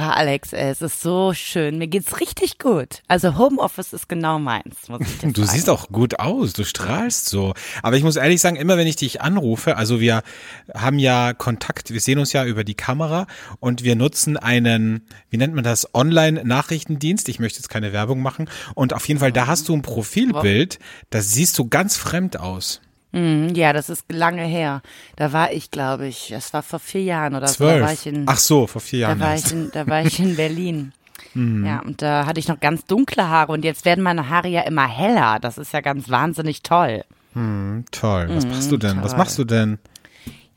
Oh, Alex, es ist so schön. Mir geht's richtig gut. Also Homeoffice ist genau meins, muss ich dir Du siehst auch gut aus, du strahlst so. Aber ich muss ehrlich sagen, immer wenn ich dich anrufe, also wir haben ja Kontakt, wir sehen uns ja über die Kamera und wir nutzen einen, wie nennt man das, Online-Nachrichtendienst. Ich möchte jetzt keine Werbung machen. Und auf jeden Fall, da hast du ein Profilbild, das siehst du ganz fremd aus. Mhm, ja, das ist lange her. Da war ich, glaube ich, das war vor vier Jahren oder so. Da war ich Zwölf. in, Ach so, vor vier da Jahren. war erst. ich in, da war ich in Berlin. Mhm. Ja, und da hatte ich noch ganz dunkle Haare und jetzt werden meine Haare ja immer heller. Das ist ja ganz wahnsinnig toll. Toll. Was machst du denn? Was Mhm, toll. machst du denn?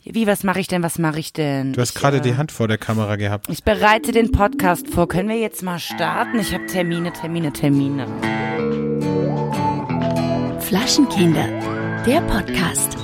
Wie, was mache ich denn, was mache ich denn? Du hast gerade äh, die Hand vor der Kamera gehabt. Ich bereite den Podcast vor. Können wir jetzt mal starten? Ich habe Termine, Termine, Termine. Flaschenkinder, der Podcast.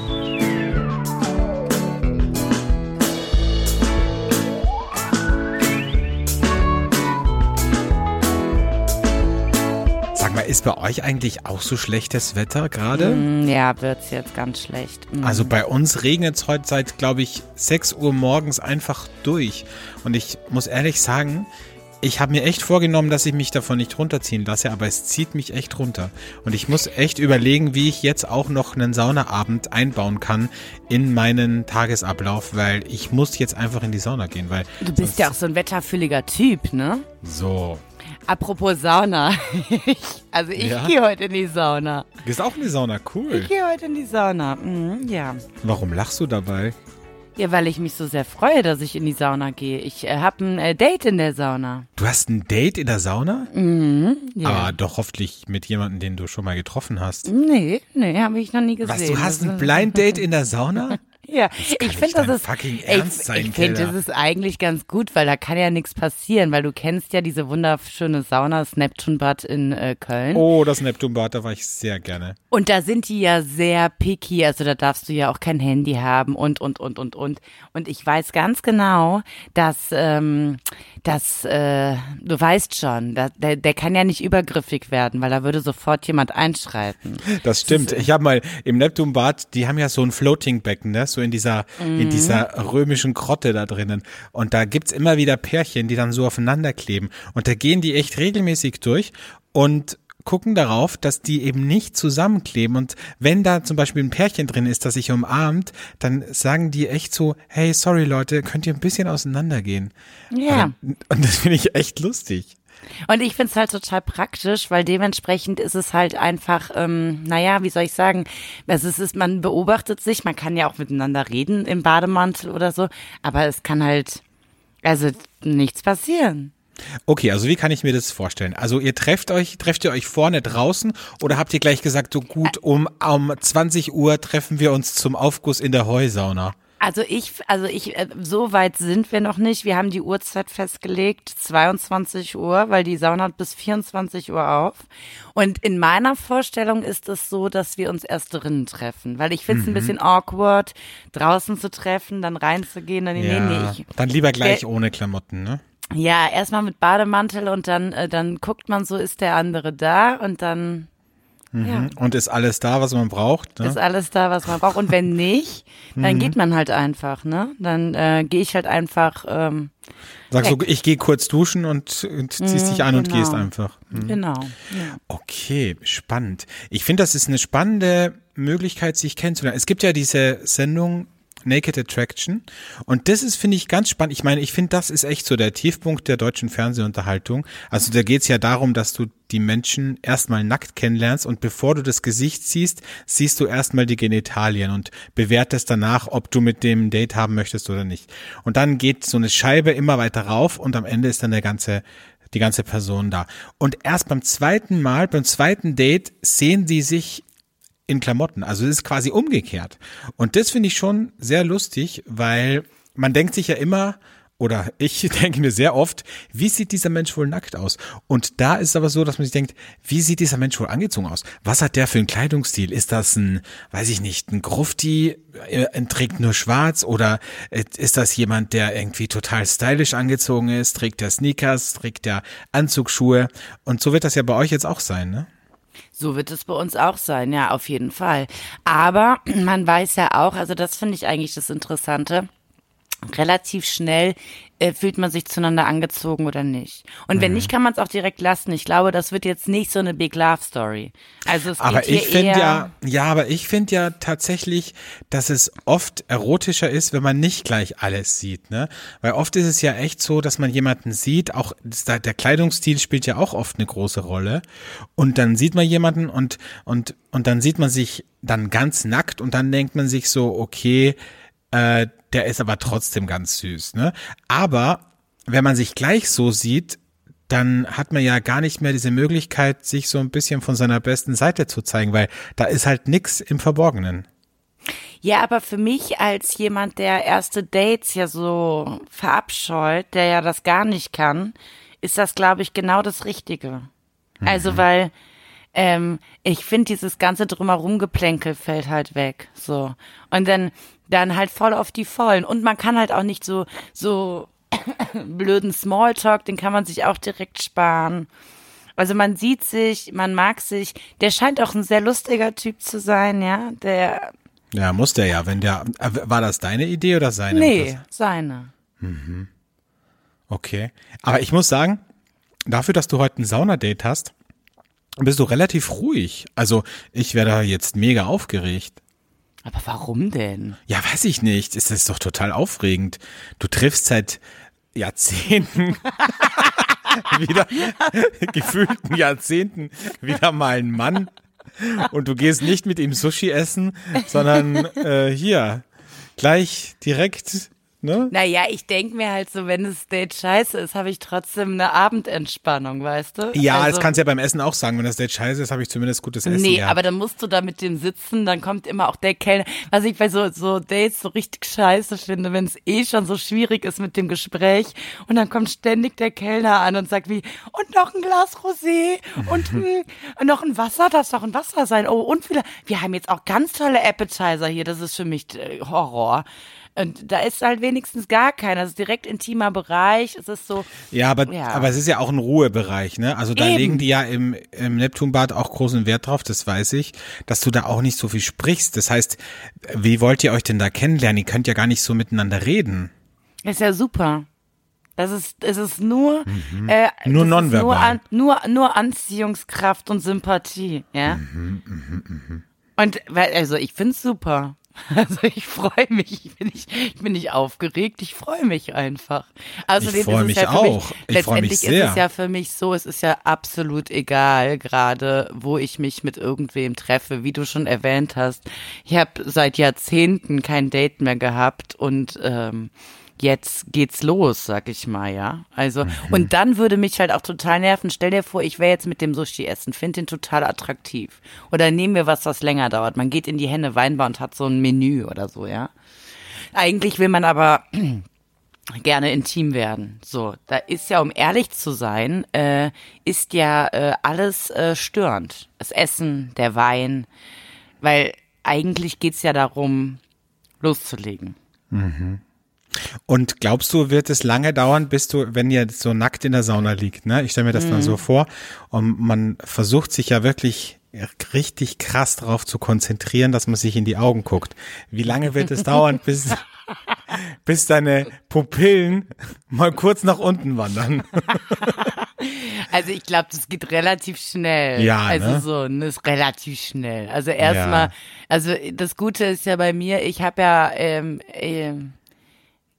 Sag mal, ist bei euch eigentlich auch so schlechtes Wetter gerade? Mm, Ja, wird's jetzt ganz schlecht. Mm. Also bei uns regnet es heute seit, glaube ich, 6 Uhr morgens einfach durch. Und ich muss ehrlich sagen, ich habe mir echt vorgenommen, dass ich mich davon nicht runterziehen lasse, aber es zieht mich echt runter. Und ich muss echt überlegen, wie ich jetzt auch noch einen Saunaabend einbauen kann in meinen Tagesablauf, weil ich muss jetzt einfach in die Sauna gehen, weil Du bist ja auch so ein wetterfühliger Typ, ne? so. Apropos Sauna. Ich- also ich Ja? gehe heute in die Sauna. Du gehst auch in die Sauna, cool. Ich gehe heute in die Sauna. Mhm, ja. Warum lachst du dabei? Ja, weil ich mich so sehr freue, dass ich in die Sauna gehe. Ich äh, habe ein äh, Date in der Sauna. Du hast ein Date in der Sauna? Ja. Aber doch hoffentlich mit jemandem, den du schon mal getroffen hast. Nee, nee, habe ich noch nie gesehen. Was, du hast ein ist- Blind Date in der Sauna? Ja, ich finde, das ist fucking ich, Ernst sein, ich finde, das ist eigentlich ganz gut, weil da kann ja nichts passieren, weil du kennst ja diese wunderschöne Sauna, das Neptunbad in äh, Köln. Oh, das Neptunbad, da war ich sehr gerne. Und da sind die ja sehr picky, also da darfst du ja auch kein Handy haben und, und, und, und, und. Und ich weiß ganz genau, dass, ähm, dass äh, du weißt schon, da, der, der kann ja nicht übergriffig werden, weil da würde sofort jemand einschreiten. Das stimmt. Ich habe mal im Neptunbad, die haben ja so ein Floating-Becken, ne? so in dieser, Mhm. in dieser römischen Grotte da drinnen. Und da gibt's immer wieder Pärchen, die dann so aufeinander kleben. Und da gehen die echt regelmäßig durch und gucken darauf, dass die eben nicht zusammenkleben. Und wenn da zum Beispiel ein Pärchen drin ist, das sich umarmt, dann sagen die echt so, hey, sorry Leute, könnt ihr ein bisschen auseinandergehen? Ja. Und das finde ich echt lustig. Und ich find's halt total praktisch, weil dementsprechend ist es halt einfach, ähm, naja, wie soll ich sagen, also es ist, man beobachtet sich, man kann ja auch miteinander reden im Bademantel oder so, aber es kann halt, also nichts passieren. Okay, also wie kann ich mir das vorstellen? Also ihr trefft euch, trefft ihr euch vorne draußen oder habt ihr gleich gesagt, so gut, um, um 20 Uhr treffen wir uns zum Aufguss in der Heusauna? Also ich, also ich, äh, so weit sind wir noch nicht. Wir haben die Uhrzeit festgelegt, 22 Uhr, weil die Sauna hat bis 24 Uhr auf. Und in meiner Vorstellung ist es so, dass wir uns erst drinnen treffen, weil ich finde es ein bisschen awkward, draußen zu treffen, dann reinzugehen. Dann, nee, nee, ich, Dann lieber gleich Wer- ohne Klamotten, ne? Ja, erstmal mit Bademantel und dann, äh, dann guckt man so, ist der andere da und dann ja, Und ist alles da, was man braucht? Ne? ist alles da, was man braucht. Und wenn nicht, dann geht man halt einfach, ne? Dann äh, gehe ich halt einfach, ähm, Sagst du, weg. ich gehe kurz duschen und, und ziehst dich an und genau. gehst einfach. Hm. genau. Ja. Okay, spannend. Ich finde, das ist eine spannende Möglichkeit, sich kennenzulernen. Es gibt ja diese Sendung Naked Attraction und das ist, finde ich, ganz spannend. Ich meine, ich finde, das ist echt so der Tiefpunkt der deutschen Fernsehunterhaltung. Also da geht's ja darum, dass du die Menschen erstmal nackt kennenlernst und bevor du das Gesicht siehst, siehst du erstmal die Genitalien und bewertest danach, ob du mit dem Date haben möchtest oder nicht. Und dann geht so eine Scheibe immer weiter rauf und am Ende ist dann der ganze die ganze Person da. Und erst beim zweiten Mal, beim zweiten Date, sehen sie sich in Klamotten. Also es ist quasi umgekehrt. Und das finde ich schon sehr lustig, weil man denkt sich ja immer, oder ich denke mir sehr oft, wie sieht dieser Mensch wohl nackt aus? Und da ist es aber so, dass man sich denkt, wie sieht dieser Mensch wohl angezogen aus? Was hat der für einen Kleidungsstil? Ist das ein, weiß ich nicht, ein Grufti, äh, trägt nur schwarz oder äh, ist das jemand, der irgendwie total stylisch angezogen ist? Trägt der Sneakers? Trägt der Anzugsschuhe? Und so wird das ja bei euch jetzt auch sein, ne? So wird es bei uns auch sein, ja, auf jeden Fall. Aber man weiß ja auch, also das finde ich eigentlich das Interessante, relativ schnell äh, fühlt man sich zueinander angezogen oder nicht. Und Mhm. wenn nicht, kann man es auch direkt lassen. Ich glaube, das wird jetzt nicht so eine Big Love Story. Also es Aber ich finde ja, ja, aber ich finde ja tatsächlich, dass es oft erotischer ist, wenn man nicht gleich alles sieht, ne? Weil oft ist es ja echt so, dass man jemanden sieht, auch der Kleidungsstil spielt ja auch oft eine große Rolle. Und dann sieht man jemanden und, und, und dann sieht man sich dann ganz nackt und dann denkt man sich so, okay, äh, der ist aber trotzdem ganz süß, ne? Aber wenn man sich gleich so sieht, dann hat man ja gar nicht mehr diese Möglichkeit, sich so ein bisschen von seiner besten Seite zu zeigen, weil da ist halt nix im Verborgenen. Ja, aber für mich als jemand, der erste Dates ja so verabscheut, der ja das gar nicht kann, ist das, glaube ich, genau das Richtige. Also, weil ähm, ich finde, dieses ganze drumherum Geplänkel fällt halt weg. So. Und dann, dann halt voll auf die Vollen. Und man kann halt auch nicht so, so blöden Smalltalk, den kann man sich auch direkt sparen. Also man sieht sich, man mag sich. Der scheint auch ein sehr lustiger Typ zu sein, ja. Der, Ja, muss der ja, wenn der, äh, war das deine Idee oder seine? nee, seine. Okay. Aber ich muss sagen, dafür, dass du heute ein Saunadate hast, bist du relativ ruhig. Also, ich wäre da jetzt mega aufgeregt. Aber warum denn? Ja, weiß ich nicht. Es ist doch total aufregend. Du triffst seit Jahrzehnten wieder, gefühlten Jahrzehnten wieder mal einen Mann und du gehst nicht mit ihm Sushi essen, sondern äh, hier gleich direkt, ne? Naja, ich denk mir halt so, wenn das Date scheiße ist, habe ich trotzdem eine Abendentspannung, weißt du? Ja, also, das kannst du ja beim Essen auch sagen. Wenn das Date scheiße ist, habe ich zumindest gutes Essen Nee, gehabt. aber dann musst du da mit dem sitzen, dann kommt immer auch der Kellner. Was ich bei so, so Dates so richtig scheiße finde, wenn es eh schon so schwierig ist mit dem Gespräch und dann kommt ständig der Kellner an und sagt wie, und noch ein Glas Rosé und, hm, und noch ein Wasser, darf doch ein Wasser sein. Oh, und viele, wir haben jetzt auch ganz tolle Appetizer hier, das ist für mich äh, Horror. Und da ist halt wenigstens gar keiner. Das ist direkt intimer Bereich. Es ist so, Ja, aber, Ja. aber es ist ja auch ein Ruhebereich, ne? Also da Eben. legen die ja im, im Neptunbad auch großen Wert drauf, das weiß ich, dass du da auch nicht so viel sprichst. Das heißt, wie wollt ihr euch denn da kennenlernen? Ihr könnt ja gar nicht so miteinander reden. Ist ja super. Das ist, es ist nur, äh, Mhm. Nur das ist nonverbal. Nur, nur, nur Anziehungskraft und Sympathie, ja. Mhm, Und, weil, also, ich find's super. Also, ich freue mich. Ich bin nicht, ich bin nicht aufgeregt. Ich freue mich einfach. Außerdem Ich freu ist es mich ja auch. Mich, Ich freu mich letztendlich sehr. ist es ja für mich so, es ist ja absolut egal, gerade wo ich mich mit irgendwem treffe, wie du schon erwähnt hast. Ich habe seit Jahrzehnten kein Date mehr gehabt und ähm, jetzt geht's los, sag ich mal, ja. Also, Mhm. und dann würde mich halt auch total nerven. Stell dir vor, ich wäre jetzt mit dem Sushi essen, finde den total attraktiv. Oder nehmen wir was, was länger dauert. Man geht in die Henne Weinbar und hat so ein Menü oder so, ja. Eigentlich will man aber gerne intim werden. So, da ist ja, um ehrlich zu sein, äh, ist ja äh, alles äh, störend. Das Essen, der Wein, weil eigentlich geht's ja darum, loszulegen. Und glaubst du, wird es lange dauern, bis du, wenn ihr so nackt in der Sauna liegt, ne? Ich stelle mir das dann Mhm. so vor und man versucht sich ja wirklich richtig krass darauf zu konzentrieren, dass man sich in die Augen guckt. Wie lange wird es dauern, bis, bis deine Pupillen mal kurz nach unten wandern? Also ich glaube, das geht relativ schnell. Ja, Also ne? so, ne, ist relativ schnell. Also erstmal, Ja. also das Gute ist ja bei mir, ich habe ja, ähm, ähm,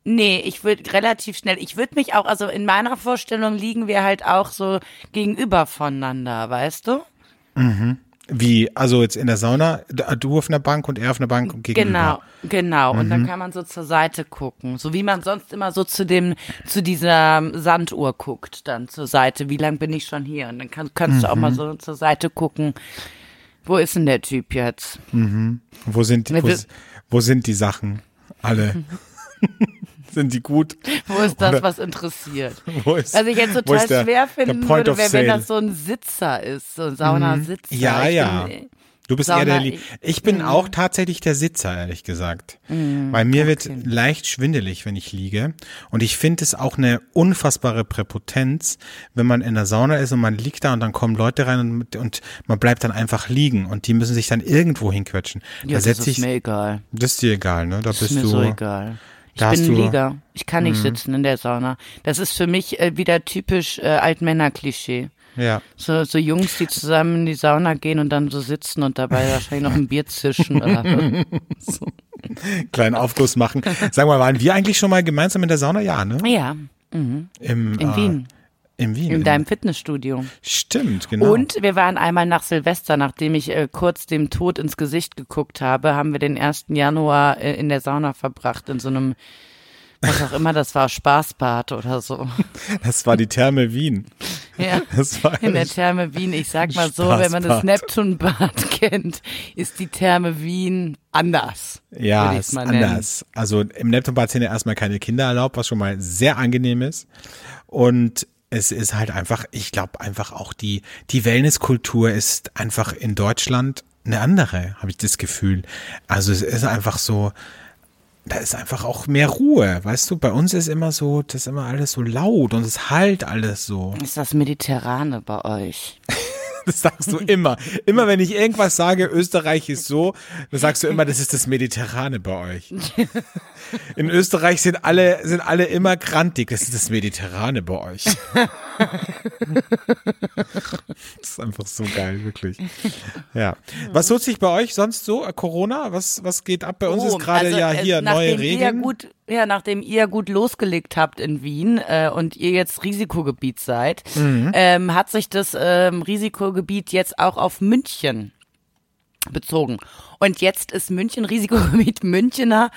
nee, ich würde relativ schnell, ich würde mich auch, also in meiner Vorstellung liegen wir halt auch so gegenüber voneinander, weißt du? Wie, also jetzt in der Sauna, du auf einer Bank und er auf einer Bank und gegenüber. Genau, genau. Und Mhm. dann kann man so zur Seite gucken. So wie man sonst immer so zu dem, zu dieser Sanduhr guckt, dann zur Seite. Wie lang bin ich schon hier? Und dann kann, kannst du auch Mhm. mal so zur Seite gucken. Wo ist denn der Typ jetzt? Wo sind die, Ne, wo, wo sind die Sachen? Alle. sind die gut? Wo ist das, Oder- was interessiert? Wo ist, Was ich jetzt total der, schwer finden würde, wäre, wenn das so ein Sitzer ist, so ein Saunasitzer. Ja, Ich ja. Bin, Du bist Sauna- eher der, Li ich bin auch tatsächlich der Sitzer, ehrlich gesagt. Weil mir wird leicht schwindelig, wenn ich liege. Und ich finde es auch eine unfassbare Präpotenz, wenn man in der Sauna ist und man liegt da und dann kommen Leute rein und, und man bleibt dann einfach liegen und die müssen sich dann irgendwo hinquetschen. ja, da das ist ich, mir egal. das ist dir egal, ne? Da Das bist ist mir du, so egal. Ich bin ein Mhm. Lieger. Ich kann nicht sitzen in der Sauna. Das ist für mich äh, wieder typisch äh, Altmänner-Klischee. Ja. So, so Jungs, die zusammen in die Sauna gehen und dann so sitzen und dabei wahrscheinlich noch ein Bier zischen. Oder so. Kleinen Aufguss machen. Sag mal, waren wir eigentlich schon mal gemeinsam in der Sauna? Ja, ne? Ja, Im, in äh, Wien, In Wien. in deinem Fitnessstudio. Stimmt, genau. Und wir waren einmal nach Silvester, nachdem ich äh, kurz dem Tod ins Gesicht geguckt habe, haben wir den 1. Januar äh, in der Sauna verbracht, in so einem, was auch immer das war, Spaßbad oder so. Das war die Therme Wien. Ja. Das war In der Therme Wien, ich sag mal so, wenn man das Spaßbad. Neptunbad kennt, ist die Therme Wien anders. Ja, ist mal nennen. anders. Also im Neptunbad sind ja erstmal keine Kinder erlaubt, was schon mal sehr angenehm ist. Und es ist halt einfach, ich glaube einfach auch die, die Wellnesskultur ist einfach in Deutschland eine andere, habe ich das Gefühl. Also es ist einfach so, da ist einfach auch mehr Ruhe, weißt du? Bei uns ist immer so, das ist immer alles so laut und es halt alles so. Ist das Mediterrane bei euch? Das sagst du immer. Immer wenn ich irgendwas sage, Österreich ist so, dann sagst du immer, das ist das Mediterrane bei euch. In Österreich sind alle, sind alle immer grantig. Das ist das Mediterrane bei euch. Das ist einfach so geil, wirklich. Ja. Was tut sich bei euch sonst so? Äh, Corona? Was, was geht ab? Bei uns ist gerade also, ja äh, hier nachdem neue Ihr Regeln. gut, ja, nachdem ihr gut losgelegt habt in Wien äh, und ihr jetzt Risikogebiet seid, Mhm. ähm, hat sich das ähm, Risikogebiet jetzt auch auf München bezogen. Und jetzt ist München Risikogebiet. Münchner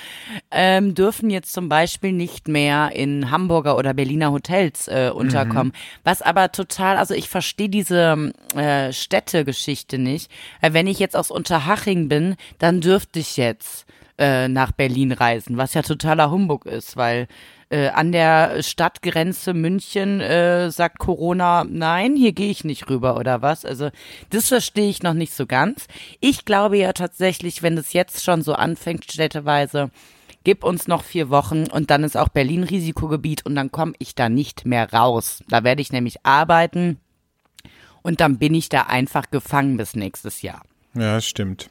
ähm, dürfen jetzt zum Beispiel nicht mehr in Hamburger oder Berliner Hotels äh, unterkommen. Was aber total, also ich verstehe diese äh, Städtegeschichte nicht. Weil wenn ich jetzt aus Unterhaching bin, dann dürfte ich jetzt äh, nach Berlin reisen, was ja totaler Humbug ist, weil äh, an der Stadtgrenze München äh, sagt Corona, nein, hier gehe ich nicht rüber oder was. Also das verstehe ich noch nicht so ganz. Ich glaube ja tatsächlich, wenn es jetzt schon so anfängt, städteweise, gib uns noch vier Wochen und dann ist auch Berlin Risikogebiet und dann komme ich da nicht mehr raus. Da werde ich nämlich arbeiten und dann bin ich da einfach gefangen bis nächstes Jahr. Ja, stimmt.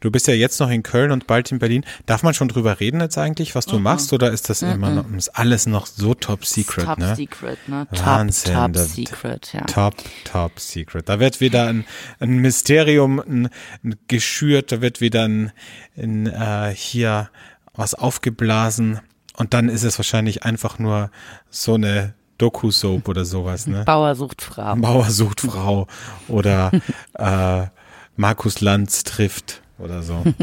Du bist ja jetzt noch in Köln und bald in Berlin. Darf man schon drüber reden jetzt eigentlich, was du machst, oder ist das immer noch, ist alles noch so top secret, Top ne? Secret, ne? Wahnsinn, Top, top Secret, ja. Top, top secret. Da wird wieder ein, ein Mysterium ein, ein geschürt, da wird wieder ein, ein äh, hier was aufgeblasen und dann ist es wahrscheinlich einfach nur so eine Doku-Soap oder sowas, ne? Bauer sucht Frau. Bauer sucht Frau oder äh, Markus Lanz trifft oder so.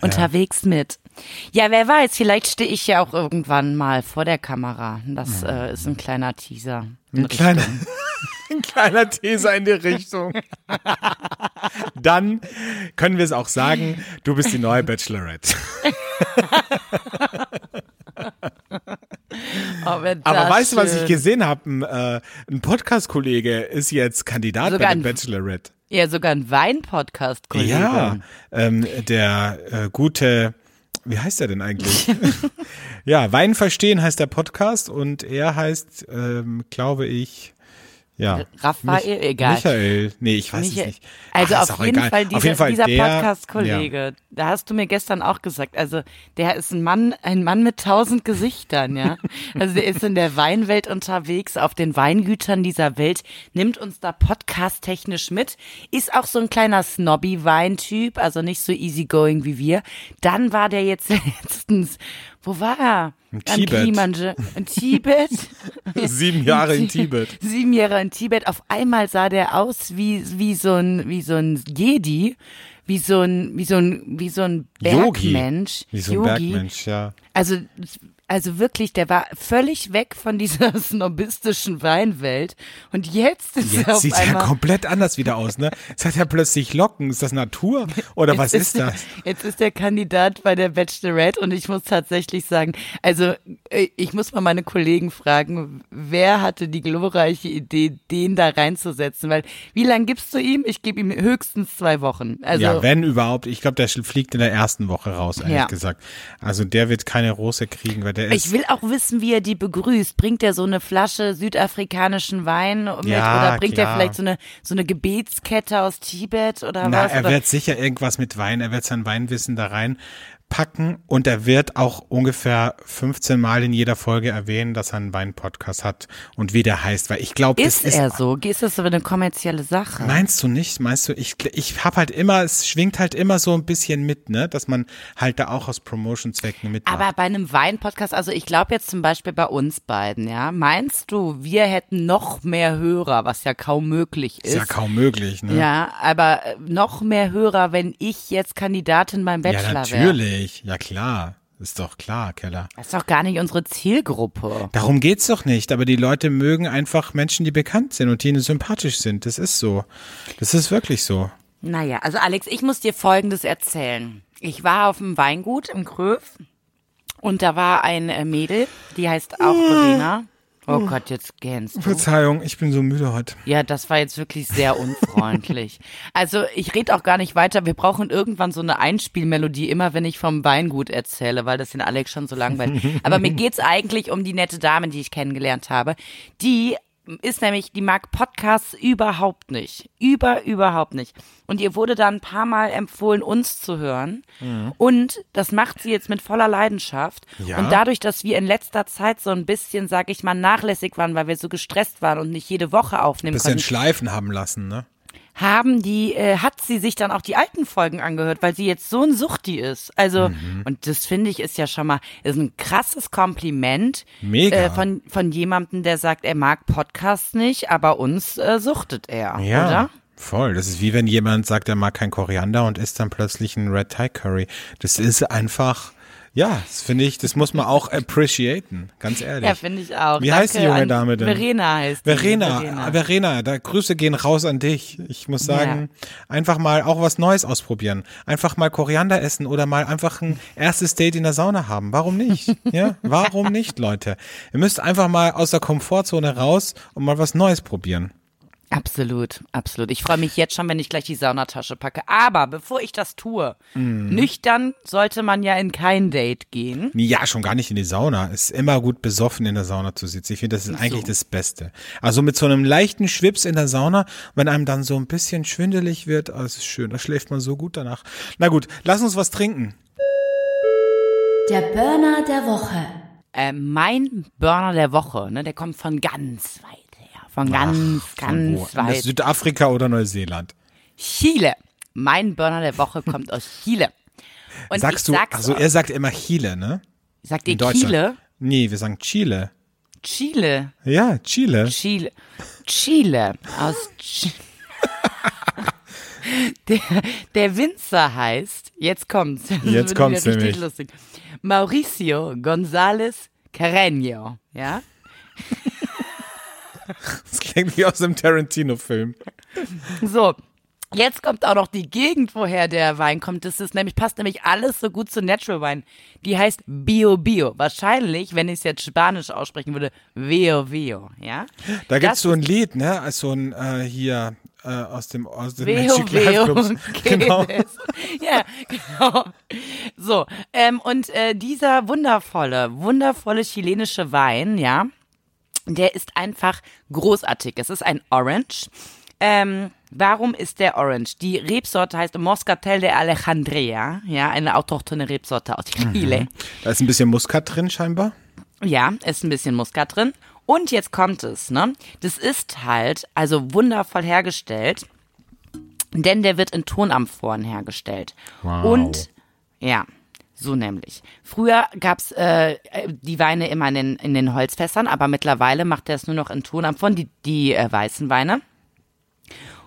Unterwegs mit. Ja, wer weiß, vielleicht stehe ich ja auch irgendwann mal vor der Kamera. Das äh, ist ein kleiner Teaser. Ein kleiner, ein kleiner Teser in die Richtung. Dann können wir es auch sagen, du bist die neue Bachelorette. Oh, Aber das weißt du, was ich gesehen habe? Ein, äh, ein Podcast-Kollege ist jetzt Kandidat Sogar bei der Bachelorette. Ja, sogar ein Wein-Podcast-Kollege. Ja, ähm, der äh, gute, wie heißt er denn eigentlich? ja, Wein verstehen heißt der Podcast und er heißt, ähm, glaube ich, ja. Raphael, egal. Michael, nee, ich weiß Michael. es nicht. Also Ach, ist auf auch jeden. Fall dieser, auf jeden Fall dieser Podcast-Kollege, da hast du mir gestern auch gesagt, also der ist ein Mann, ein Mann mit tausend Gesichtern, ja. Also der ist in der Weinwelt unterwegs, auf den Weingütern dieser Welt, nimmt uns da podcast-technisch mit, ist auch so ein kleiner Snobby-Weintyp, also nicht so easygoing wie wir. Dann war der jetzt letztens, wo war er? In Am Tibet. Kilimanjaro. In Tibet. Sieben Jahre in Tibet. Sieben Jahre in Tibet. Auf einmal sah der aus wie, wie so ein, wie so ein Jedi, wie so ein, wie so ein, wie so ein Yogi. Bergmensch. Wie so ein Yogi. Bergmensch, ja. Also, also wirklich, der war völlig weg von dieser snobistischen Weinwelt. Und jetzt ist er Jetzt auf sieht er einmal. komplett anders wieder aus, ne? Jetzt hat er plötzlich Locken. Ist das Natur? Oder was Jetzt ist das? Jetzt ist der Kandidat bei der Bachelorette und ich muss tatsächlich sagen, also äh, ich muss mal meine Kollegen fragen, wer hatte die glorreiche Idee, den da reinzusetzen? Weil wie lange gibst du ihm? Ich gebe ihm höchstens zwei Wochen. Also ja, wenn überhaupt. Ich glaube, der fliegt in der ersten Woche raus, ehrlich Ja. gesagt. Also der wird keine Rose kriegen, weil der ist. ich will auch wissen, wie er die begrüßt. Bringt er so eine Flasche südafrikanischen Wein mit Ja, oder bringt er klar. vielleicht so eine so eine Gebetskette aus Tibet oder Na, was? er oder? wird sicher irgendwas mit Wein, er wird sein Weinwissen da rein packen und er wird auch ungefähr 15 Mal in jeder Folge erwähnen, dass er einen Wein-Podcast hat und wie der heißt, weil ich glaube, Ist ist er so? Ist das so eine kommerzielle Sache? Meinst du nicht? Meinst du, ich, ich habe halt immer, es schwingt halt immer so ein bisschen mit, ne, dass man halt da auch aus Promotion-Zwecken mitmacht. Aber bei einem Wein-Podcast, also ich glaube jetzt zum Beispiel bei uns beiden, ja, meinst du, wir hätten noch mehr Hörer, was ja kaum möglich ist? ist ja kaum möglich, ne? Ja, aber noch mehr Hörer, wenn ich jetzt Kandidatin beim Ja, Bachelor wäre. natürlich. Ja, klar. Ist doch klar, Keller. Das ist doch gar nicht unsere Zielgruppe. Darum geht's doch nicht, aber die Leute mögen einfach Menschen, die bekannt sind und die ihnen sympathisch sind. Das ist so. Das ist wirklich so. Naja, also Alex, ich muss dir Folgendes erzählen. Ich war auf dem Weingut im Gröf und da war ein äh, Mädel, die heißt auch Verena. Oh Gott, jetzt gähnst du. Verzeihung, ich bin so müde heute. Ja, das war jetzt wirklich sehr unfreundlich. Also ich rede auch gar nicht weiter. Wir brauchen irgendwann so eine Einspielmelodie, immer wenn ich vom Weingut erzähle, weil das den Alex schon so langweilig. Aber mir geht's eigentlich um die nette Dame, die ich kennengelernt habe. Die ist nämlich, die mag Podcasts überhaupt nicht. Über, überhaupt nicht. Und ihr wurde dann ein paar Mal empfohlen, uns zu hören. Und das macht sie jetzt mit voller Leidenschaft. Ja. Und dadurch, dass wir in letzter Zeit so ein bisschen, sag ich mal, nachlässig waren, weil wir so gestresst waren und nicht jede Woche aufnehmen Bisschen konnten, schleifen haben lassen, ne? Haben die, äh, hat sie sich dann auch die alten Folgen angehört, weil sie jetzt so ein Suchti ist. Also, Mhm. und das finde ich ist ja schon mal, ist ein krasses Kompliment Mega. Äh, von, von jemandem, der sagt, er mag Podcasts nicht, aber uns äh, suchtet er, Ja. oder? Voll. Das ist wie wenn jemand sagt, er mag kein Koriander und isst dann plötzlich ein Red Thai Curry. Das ist einfach, ja, das finde ich, das muss man auch appreciaten, ganz ehrlich. Ja, finde ich auch. Wie heißt die Danke junge Dame denn? Verena heißt die. Verena, Verena, da Grüße gehen raus an dich. Ich muss sagen, einfach mal auch was Neues ausprobieren. Einfach mal Koriander essen oder mal einfach ein erstes Date in der Sauna haben. Warum nicht? Ja, warum nicht, Leute? Ihr müsst einfach mal aus der Komfortzone raus und mal was Neues probieren. Absolut, absolut. Ich freue mich jetzt schon, wenn ich gleich die Saunatasche packe. Aber bevor ich das tue, Mhm. nüchtern sollte man ja in kein Date gehen. Ja, schon gar nicht in die Sauna. Ist immer gut besoffen in der Sauna zu sitzen. Ich finde, das ist eigentlich das Beste. Also mit so einem leichten Schwips in der Sauna, wenn einem dann so ein bisschen schwindelig wird, oh, das ist schön. Da schläft man so gut danach. Na gut, lass uns was trinken. Der Burner der Woche. Äh, mein Burner der Woche, ne, der kommt von ganz weit. Von ganz, Von wo? ganz weit. Südafrika oder Neuseeland? Chile. Mein Burner der Woche kommt aus Chile. Und Sagst du, also er sagt immer Chile, ne? sagt ihr. Chile? Nee, wir sagen Chile. Chile. Ja, Chile. Chile. Chile. Aus Ch der, der Winzer heißt, jetzt kommt's. Das wird kommt's nämlich. lustig. Mauricio González Carreño. Ja? Das klingt wie aus einem Tarantino-Film. So. Jetzt kommt auch noch die Gegend, woher der Wein kommt. Das ist nämlich, passt nämlich alles so gut zu Natural Wine. Die heißt Bio Bio. Wahrscheinlich, wenn ich es jetzt Spanisch aussprechen würde, Veo Veo, ja? Da gibt's Das so ein Lied, ne? Als so ein äh, hier äh, aus dem aus dem Veo, Veo. Genau. es. Ja, genau. So, ähm, und äh, dieser wundervolle, wundervolle chilenische Wein, ja, der ist einfach großartig. Es ist ein Orange. Ähm, warum ist der Orange? Die Rebsorte heißt Moscatel de Alejandría, ja, eine autochthone Rebsorte aus Chile. Da ist ein bisschen Muskat drin scheinbar. Ja, ist ein bisschen Muskat drin. Und jetzt kommt es, ne? Das ist halt also wundervoll hergestellt, denn der wird in Tonamphoren hergestellt. Wow. Und ja, so nämlich. Früher gab's äh, die Weine immer in den, in den Holzfässern, aber mittlerweile macht er es nur noch in Tonamphoren, die, die äh, weißen Weine.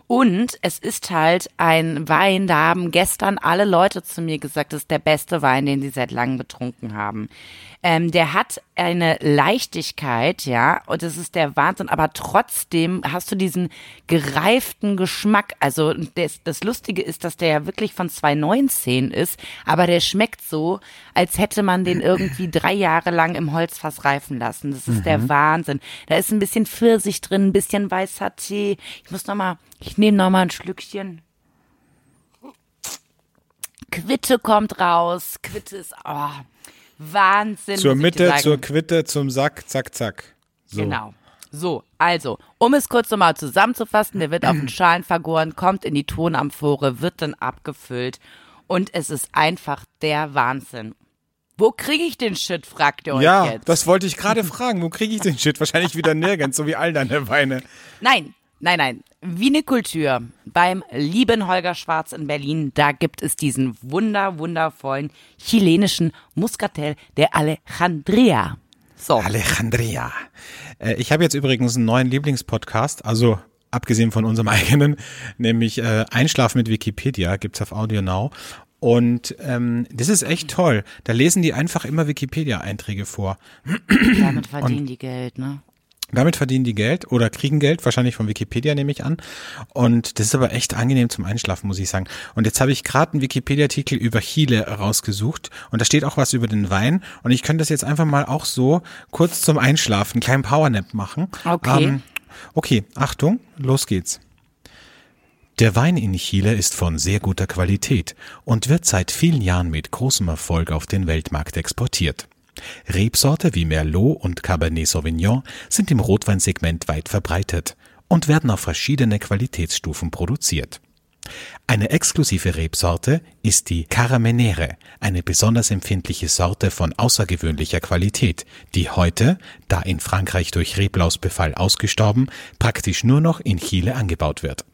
Und es ist halt ein Wein, da haben gestern alle Leute zu mir gesagt, das ist der beste Wein, den sie seit langem getrunken haben. Ähm, der hat eine Leichtigkeit, ja, und das ist der Wahnsinn, aber trotzdem hast du diesen gereiften Geschmack. Also das, das Lustige ist, dass der ja wirklich von 2019 ist, aber der schmeckt so, als hätte man den irgendwie drei Jahre lang im Holzfass reifen lassen. Das ist der Wahnsinn. Da ist ein bisschen Pfirsich drin, ein bisschen weißer Tee. Ich muss noch mal, ich nehme noch mal ein Schlückchen. Quitte kommt raus. Quitte ist, oh, Wahnsinn. Zur Mitte, zur Quitte, zum Sack, zack, zack. So. Genau. So, also, um es kurz nochmal zusammenzufassen, der wird auf den Schalen vergoren, kommt in die Tonamphore, wird dann abgefüllt Und es ist einfach der Wahnsinn. Wo kriege ich den Shit, fragt ihr euch Ja, jetzt. das wollte ich gerade fragen. Wo kriege ich den Shit? Wahrscheinlich wieder nirgends, so wie all deine Weine. Nein, nein, nein. Vinikultur beim lieben Holger Schwarz in Berlin. Da gibt es diesen wunder, wundervollen chilenischen Muscatel der Alejandria. So. Alejandria. Äh, ich habe jetzt übrigens einen neuen Lieblingspodcast, also abgesehen von unserem eigenen, nämlich äh, Einschlafen mit Wikipedia, gibt's auf Audio Now. Und ähm, das ist echt toll. Da lesen die einfach immer Wikipedia-Einträge vor. Damit verdienen die Geld, ne? Damit verdienen die Geld oder kriegen Geld, wahrscheinlich von Wikipedia nehme ich an. Und das ist aber echt angenehm zum Einschlafen, muss ich sagen. Und jetzt habe ich gerade einen Wikipedia-Artikel über Chile rausgesucht und da steht auch was über den Wein. Und ich könnte das jetzt einfach mal auch so kurz zum Einschlafen, einen kleinen Powernap machen. Okay. Ähm, okay, Achtung, los geht's. Der Wein in Chile ist von sehr guter Qualität und wird seit vielen Jahren mit großem Erfolg auf den Weltmarkt exportiert. Rebsorte wie Merlot und Cabernet Sauvignon sind im Rotweinsegment weit verbreitet und werden auf verschiedene Qualitätsstufen produziert. Eine exklusive Rebsorte ist die Caramenere, eine besonders empfindliche Sorte von außergewöhnlicher Qualität, die heute, da in Frankreich durch Reblausbefall ausgestorben, praktisch nur noch in Chile angebaut wird.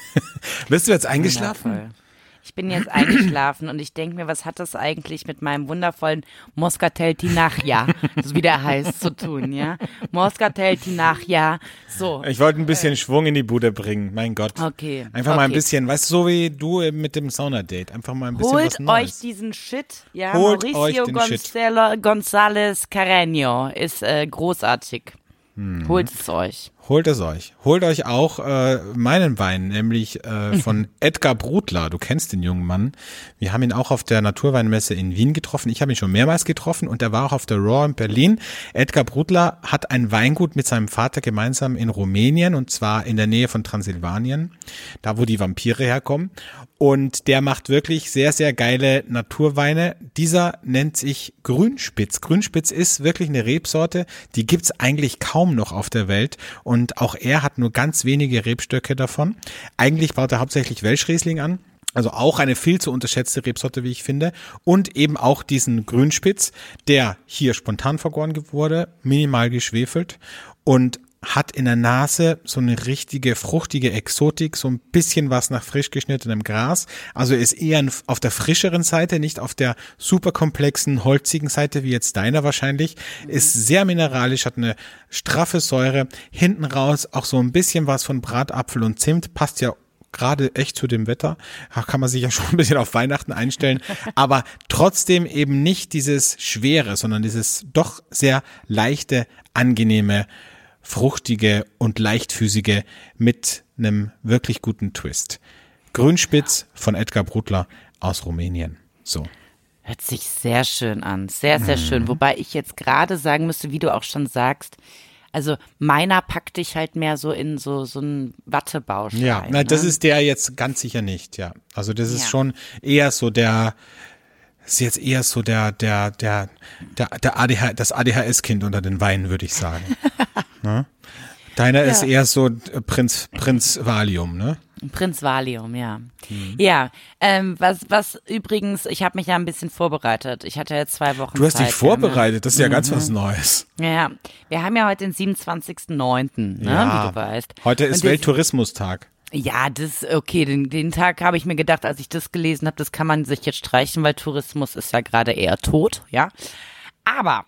Bist du jetzt eingeschlafen? Ich bin jetzt eingeschlafen und ich denke mir, was hat das eigentlich mit meinem wundervollen Moscatel Tinachia, so wie der heißt, zu tun, ja? Moscatel Tinachia, so. Ich wollte ein bisschen Schwung in die Bude bringen, mein Gott. Okay, Einfach mal ein okay. bisschen, weißt du, so wie du mit dem Sauna-Date. Einfach mal ein bisschen was Holt Neues. euch diesen Shit, ja? Holt Mauricio euch den Shit. Gonzalo, González Carreño ist äh, großartig. Hm. Holt es euch. Holt es euch. Holt euch auch äh, meinen Wein, nämlich äh, von Edgar Brudler. Du kennst den jungen Mann. Wir haben ihn auch auf der Naturweinmesse in Wien getroffen. Ich habe ihn schon mehrmals getroffen und er war auch auf der Raw in Berlin. Edgar Brudler hat ein Weingut mit seinem Vater gemeinsam in Rumänien und zwar in der Nähe von Transsilvanien, da wo die Vampire herkommen. Und der macht wirklich sehr, sehr geile Naturweine. Dieser nennt sich Grünspitz. Grünspitz ist wirklich eine Rebsorte, die gibt's eigentlich kaum noch auf der Welt. Und auch er hat nur ganz wenige Rebstöcke davon. Eigentlich baut er hauptsächlich Welschriesling an. Also auch eine viel zu unterschätzte Rebsorte, wie ich finde. Und eben auch diesen Grünspitz, der hier spontan vergoren wurde, minimal geschwefelt und hat in der Nase so eine richtige fruchtige Exotik, so ein bisschen was nach frisch geschnittenem Gras. Also ist eher auf der frischeren Seite, nicht auf der super komplexen, holzigen Seite wie jetzt deiner wahrscheinlich. Ist sehr mineralisch, hat eine straffe Säure. Hinten raus auch so ein bisschen was von Bratapfel und Zimt. Passt ja gerade echt zu dem Wetter. Da kann man sich ja schon ein bisschen auf Weihnachten einstellen. Aber trotzdem eben nicht dieses Schwere, sondern dieses doch sehr leichte, angenehme, fruchtige und leichtfüßige mit einem wirklich guten Twist. Grünspitz von Edgar Brutler aus Rumänien. So. Hört sich sehr schön an. Sehr, sehr Mhm. schön. Wobei ich jetzt gerade sagen müsste, wie du auch schon sagst, also meiner packt dich halt mehr so in so, so einen Wattebausch. Ja, rein, na, das ne? ist der jetzt ganz sicher nicht, ja. Also das ist Ja. schon eher so der, ist jetzt eher so der, der, der, der, der ADH, das ADHS-Kind unter den Weinen, würde ich sagen. ne? Deiner ist eher so äh, Prinz, Prinz Valium, ne? Prinz Valium, ja. Mhm. Ja, ähm, was, was übrigens, ich habe mich ja ein bisschen vorbereitet. Ich hatte jetzt zwei Wochen Du hast Zeit, dich vorbereitet, das ist ja Mhm. ganz was Neues. Ja, ja. wir haben ja heute den 27.09., ne, wie du weißt. Heute ist Welttourismustag. Ja, das, okay, den, den Tag habe ich mir gedacht, als ich das gelesen habe, das kann man sich jetzt streichen, weil Tourismus ist ja gerade eher tot, ja. Aber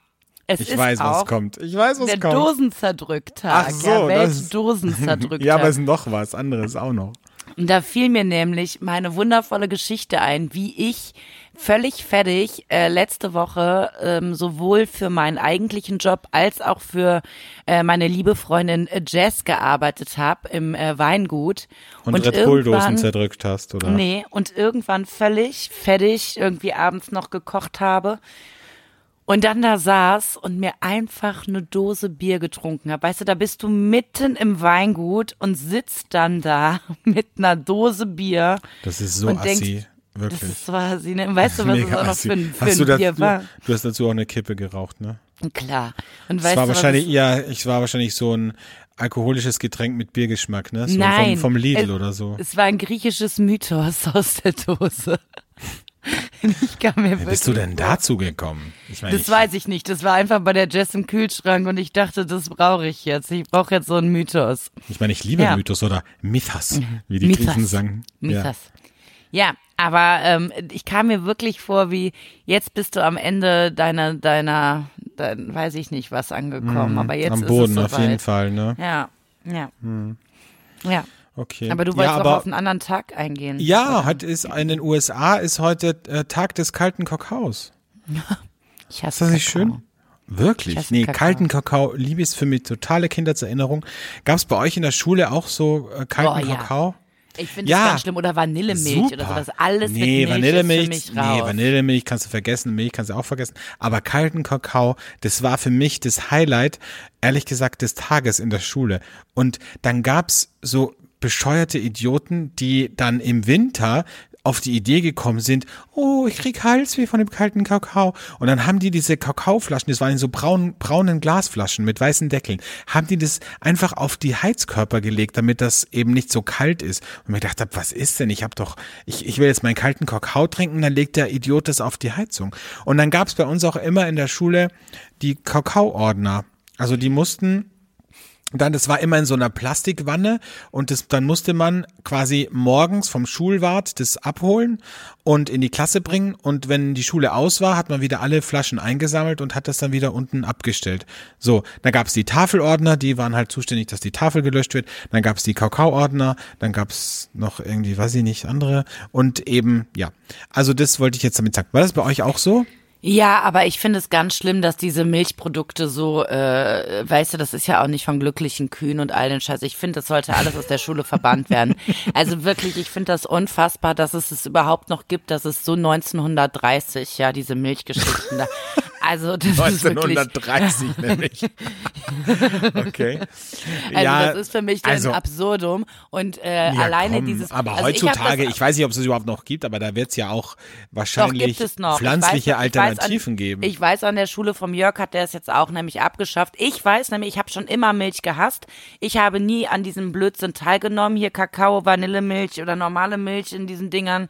es Ich ist weiß, auch was kommt. Ich weiß, was der kommt. Dosenzerdrücktag, Ach so, ja, Weltdosenzerdrücktag. Ja, aber es ist noch was anderes auch noch. Und da fiel mir nämlich meine wundervolle Geschichte ein, wie ich völlig fertig äh, letzte Woche ähm, sowohl für meinen eigentlichen Job als auch für äh, meine liebe Freundin äh, Jess gearbeitet habe im äh, Weingut. Und, Red Bull-Dosen zerdrückt hast, oder? Nee, und irgendwann völlig fertig irgendwie abends noch gekocht habe. Und dann da saß und mir einfach eine Dose Bier getrunken habe. Weißt du, da bist du mitten im Weingut und sitzt dann da mit einer Dose Bier. Das ist so und assi. denkst, Wirklich. Das so assi, ne? Weißt du, was es Mega auch noch für ein, für Hast du, das, Bier du, war? du hast dazu auch eine Kippe geraucht, ne? Klar. Und Es weißt war du, was wahrscheinlich es- eher, ich war wahrscheinlich so ein alkoholisches Getränk mit Biergeschmack, ne? So Nein. Vom, vom Lidl es, oder so. Es war ein griechisches Mythos aus der Dose. ich kann mir Wie bist du denn dazu gekommen? Ich meine, Das weiß ich nicht. Das war einfach bei der Jess im Kühlschrank und ich dachte, das brauche ich jetzt. Ich brauche jetzt so einen Mythos. ich, meine, ich liebe Ja. Mythos oder Mythos, wie die Mythos. Griechen sagen. Mythos. Ja, aber ähm, ich kam mir wirklich vor, wie jetzt bist du am Ende deiner, deiner, dein, weiß ich nicht was angekommen, aber jetzt Mhm. Am ist Boden es auf jeden Fall, ne? Ja, ja. Ja, Okay. aber du wolltest ja, aber, auf einen anderen Tag eingehen. Ja, heute ist in den USA ist heute äh, Tag des kalten Kakaos. ich hasse Ist das nicht Kakao. schön? Wirklich? Nee, Kakao. kalten Kakao, liebe ist für mich totale Kindheitserinnerung. Gab es bei euch in der Schule auch so äh, kalten Oh, ja. Kakao? Ich finde Ja. es ganz schlimm. Oder Vanillemilch Super. oder sowas. Alles nee, mit Milch Vanillemilch, ist für mich raus. nee, Vanillemilch kannst du vergessen, Milch kannst du auch vergessen. Aber kalten Kakao, das war für mich das Highlight, ehrlich gesagt, des Tages in der Schule. Und dann gab's so bescheuerte Idioten, die dann im Winter auf die Idee gekommen sind, oh, ich krieg Halsweh von dem kalten Kakao. Und dann haben die diese Kakaoflaschen, das waren so braun, braunen Glasflaschen mit weißen Deckeln, haben die das einfach auf die Heizkörper gelegt, damit das eben nicht so kalt ist. Und mir gedacht was ist denn? Ich hab doch, ich, ich will jetzt meinen kalten Kakao trinken, dann legt der Idiot das auf die Heizung. Und dann gab's bei uns auch immer in der Schule die Kakaoordner. Also die mussten dann, das war immer in so einer Plastikwanne und das, dann musste man quasi morgens vom Schulwart das abholen und in die Klasse bringen und wenn die Schule aus war, hat man wieder alle Flaschen eingesammelt und hat das dann wieder unten abgestellt. So, dann gab's die Tafelordner, die waren halt zuständig, dass die Tafel gelöscht wird. Dann gab's die Kakaoordner, dann gab's noch irgendwie, weiß ich nicht, andere und eben, ja. Also das wollte ich jetzt damit sagen. War das bei euch auch so? Ja, aber ich finde es ganz schlimm, dass diese Milchprodukte so, äh, weißt du, das ist ja auch nicht von glücklichen Kühen und all den Scheiß. Ich finde, das sollte alles aus der Schule verbannt werden. Also wirklich, ich finde das unfassbar, dass es es überhaupt noch gibt, dass es so 1930, ja, diese Milchgeschichten da. Also das ist wirklich, 1930 nämlich. okay. also das ist für mich also- ein Absurdum und äh, Ja, alleine komm, dieses. Aber also ich heutzutage, das, ich, weiß nicht, ob es es überhaupt noch gibt, aber da wird es ja auch Doch, wahrscheinlich noch. pflanzliche ich weiß, ich weiß Alternativen an, geben. Ich weiß, an der Schule vom Jörg hat der es jetzt auch nämlich abgeschafft. Ich weiß nämlich, ich habe schon immer Milch gehasst. Ich habe nie an diesem Blödsinn teilgenommen. Hier Kakao, Vanillemilch oder normale Milch in diesen Dingern.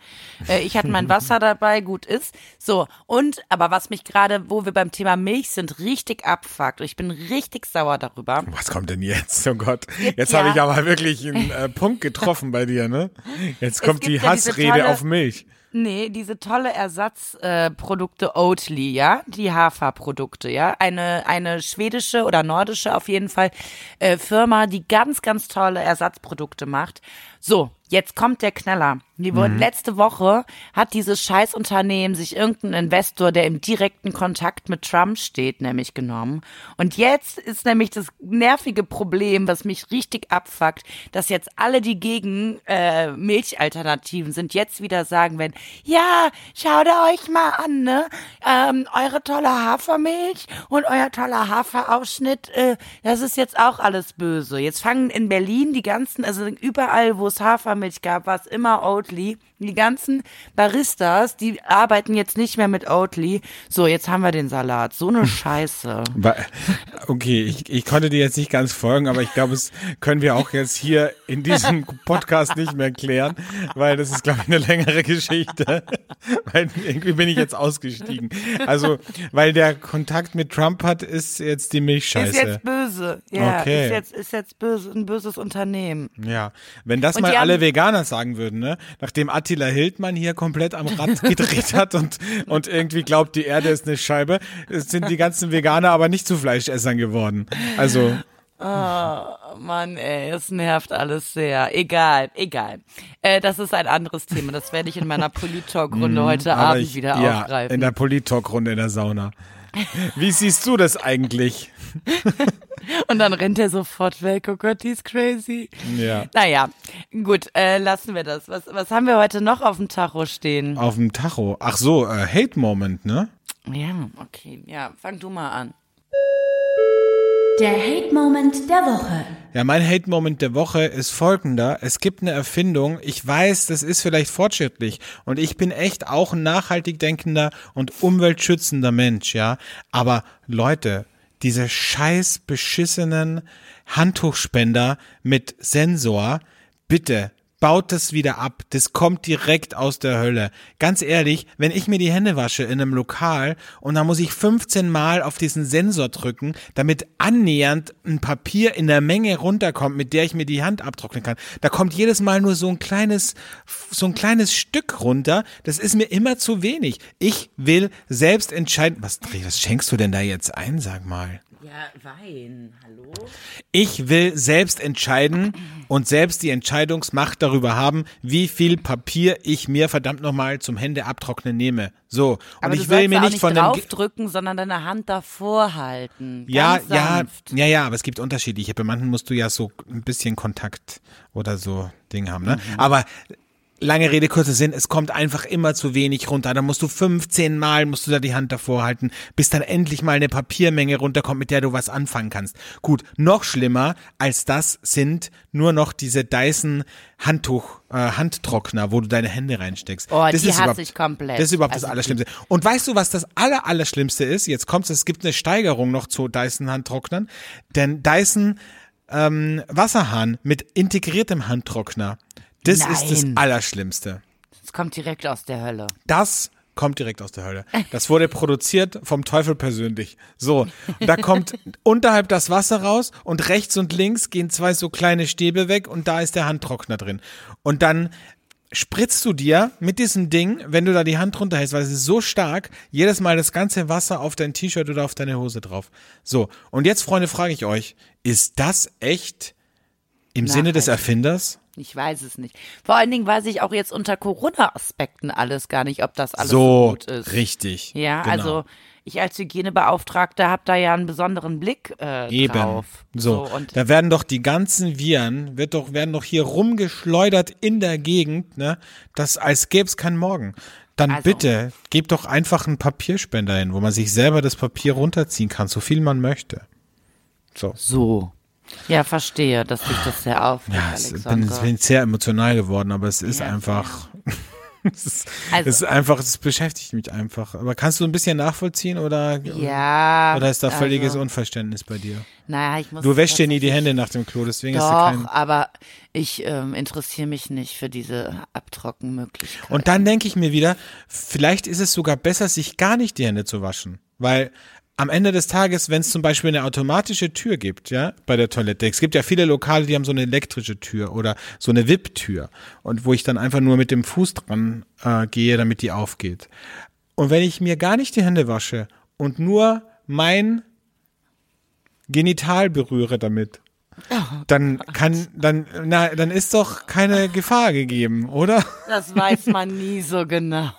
Äh, ich hatte mein Wasser dabei, gut ist. So, und, aber was mich gerade, wo wir beim Thema Milch sind, richtig abfuckt. Und ich bin richtig sauer darüber. Was kommt denn jetzt? Oh Gott. Jetzt ja- habe ich aber wirklich einen äh, Punkt getroffen bei dir, ne? Jetzt kommt die ja Hassrede tolle- auf Milch. Nee, diese tolle Ersatzprodukte äh, Oatly, ja, die Haferprodukte, ja, eine eine schwedische oder nordische auf jeden Fall äh, Firma, die ganz ganz tolle Ersatzprodukte macht. So, jetzt kommt der Knaller. Die wurden letzte Woche hat dieses Scheißunternehmen sich irgendein Investor, der im direkten Kontakt mit Trump steht, nämlich genommen. Und jetzt ist nämlich das nervige Problem, was mich richtig abfuckt, dass jetzt alle, die gegen äh, Milchalternativen sind, jetzt wieder sagen werden, ja, schaut euch mal an, ne? Ähm, eure tolle Hafermilch und euer toller Haferausschnitt, äh, das ist jetzt auch alles böse. Jetzt fangen in Berlin die ganzen, also überall, wo Hafermilch gab, war es immer Oatly. Die ganzen Baristas, die arbeiten jetzt nicht mehr mit Oatly. So, jetzt haben wir den Salat. So eine Scheiße. Okay, ich, ich konnte dir jetzt nicht ganz folgen, aber ich glaube, es können wir auch jetzt hier in diesem Podcast nicht mehr klären, weil das ist, glaube ich, eine längere Geschichte. Weil irgendwie bin ich jetzt ausgestiegen. Also, weil der Kontakt mit Trump hat, ist jetzt die Milchscheiße. Ist jetzt böse. Ja, Okay. ist jetzt, ist jetzt böse, ein böses Unternehmen. Ja, wenn das Und mal alle Veganer sagen würden, ne? Nachdem Attila Hildmann hier komplett am Rad gedreht hat und, und irgendwie glaubt, die Erde ist eine Scheibe, sind die ganzen Veganer aber nicht zu Fleischessern geworden. Also, Oh Mann, ey, es nervt alles sehr. Egal, egal. Äh, das ist ein anderes Thema. Das werde ich in meiner Polit-Talk-Runde heute Mhm, aber Abend ich, wieder ja, aufgreifen. in der Polit-Talk-Runde in der Sauna. Wie siehst du das eigentlich? Und dann rennt er sofort weg. Oh Gott, die ist crazy. Ja. Naja, gut, äh, lassen wir das. Was, was haben wir heute noch auf dem Tacho stehen? Auf dem Tacho. Ach so, äh, Hate Moment, ne? Ja, okay. Ja, fang du mal an. Der Hate-Moment der Woche. Ja, mein Hate-Moment der Woche ist folgender. Es gibt eine Erfindung. Ich weiß, das ist vielleicht fortschrittlich. Und ich bin echt auch ein nachhaltig denkender und umweltschützender Mensch, ja. Aber Leute, diese scheiß beschissenen Handtuchspender mit Sensor, bitte, baut das wieder ab. Das kommt direkt aus der Hölle. Ganz ehrlich, wenn ich mir die Hände wasche in einem Lokal und dann muss ich 15 Mal auf diesen Sensor drücken, damit annähernd ein Papier in der Menge runterkommt, mit der ich mir die Hand abtrocknen kann. Da kommt jedes Mal nur so ein kleines, so ein kleines Stück runter. Das ist mir immer zu wenig. Ich will selbst entscheiden. Was, was schenkst du denn da jetzt ein, sag mal? Ja, Wein, hallo? Ich will selbst entscheiden und selbst die Entscheidungsmacht darüber haben, wie viel Papier ich mir verdammt nochmal zum Hände abtrocknen nehme. So. Und Aber ich will mir nicht nicht von dem. Draufdrücken, sondern deine Hand davor halten. Ja, ja, ja, ja, aber es gibt unterschiedliche. Bei manchen musst du ja so ein bisschen Kontakt oder so Ding haben, ne? Mhm. Aber lange Rede, kurzer Sinn, es kommt einfach immer zu wenig runter. Da musst du 15 Mal, musst du da die Hand davor halten, bis dann endlich mal eine Papiermenge runterkommt, mit der du was anfangen kannst. Gut, noch schlimmer als das sind nur noch diese Dyson Handtuch, äh, Handtrockner, wo du deine Hände reinsteckst. Oh, das die ist hasse ich komplett. Das ist überhaupt das Also Allerschlimmste. Und weißt du, was das Aller, Allerschlimmste ist? Jetzt kommt's, es gibt eine Steigerung noch zu Dyson Handtrocknern, denn Dyson ähm, Wasserhahn mit integriertem Handtrockner, das ist das Nein. Allerschlimmste. Es kommt direkt aus der Hölle. Das kommt direkt aus der Hölle. Das wurde produziert vom Teufel persönlich. So, da kommt unterhalb das Wasser raus und rechts und links gehen zwei so kleine Stäbe weg und da ist der Handtrockner drin. Und dann spritzt du dir mit diesem Ding, wenn du da die Hand runterhältst, weil es ist so stark, jedes Mal das ganze Wasser auf dein T-Shirt oder auf deine Hose drauf. So, und jetzt, Freunde, frage ich euch, ist das echt im Sinne des Nachhaltig. Erfinders? Ich weiß es nicht. Vor allen Dingen weiß ich auch jetzt unter Corona-Aspekten alles gar nicht, ob das alles so, So, gut ist. richtig. Ja, genau. also ich als Hygienebeauftragter habe da ja einen besonderen Blick äh, Eben. drauf. So, und da werden doch die ganzen Viren, wird doch, werden doch hier rumgeschleudert in der Gegend, ne? Das, als gäb's keinen Morgen. Dann Also- bitte, gebt doch einfach einen Papierspender hin, wo man sich selber das Papier runterziehen kann, so viel man möchte. So. so. Ja, verstehe, dass sich das sehr aufregt, Ja, es bin, es bin sehr emotional geworden, aber es ist Ja, einfach, es ist, Also- es ist einfach, es beschäftigt mich einfach. Aber kannst du ein bisschen nachvollziehen oder, ja. oder ist da völliges also, Unverständnis bei dir? Naja, ich muss Du wäschst dir nie die Hände nach dem Klo, deswegen ist da kein, Doch, aber ich ähm, interessiere mich nicht für diese Abtrockenmöglichkeit. Und dann denke ich mir wieder, vielleicht ist es sogar besser, sich gar nicht die Hände zu waschen. Weil am Ende des Tages, wenn es zum Beispiel eine automatische Tür gibt, ja, bei der Toilette, es gibt ja viele Lokale, die haben so eine elektrische Tür oder so eine VIP-Tür und wo ich dann einfach nur mit dem Fuß dran äh, gehe, damit die aufgeht. Und wenn ich mir gar nicht die Hände wasche und nur mein Genital berühre damit, dann kann, dann, na, dann ist doch keine Gefahr gegeben, oder? das weiß man nie so genau.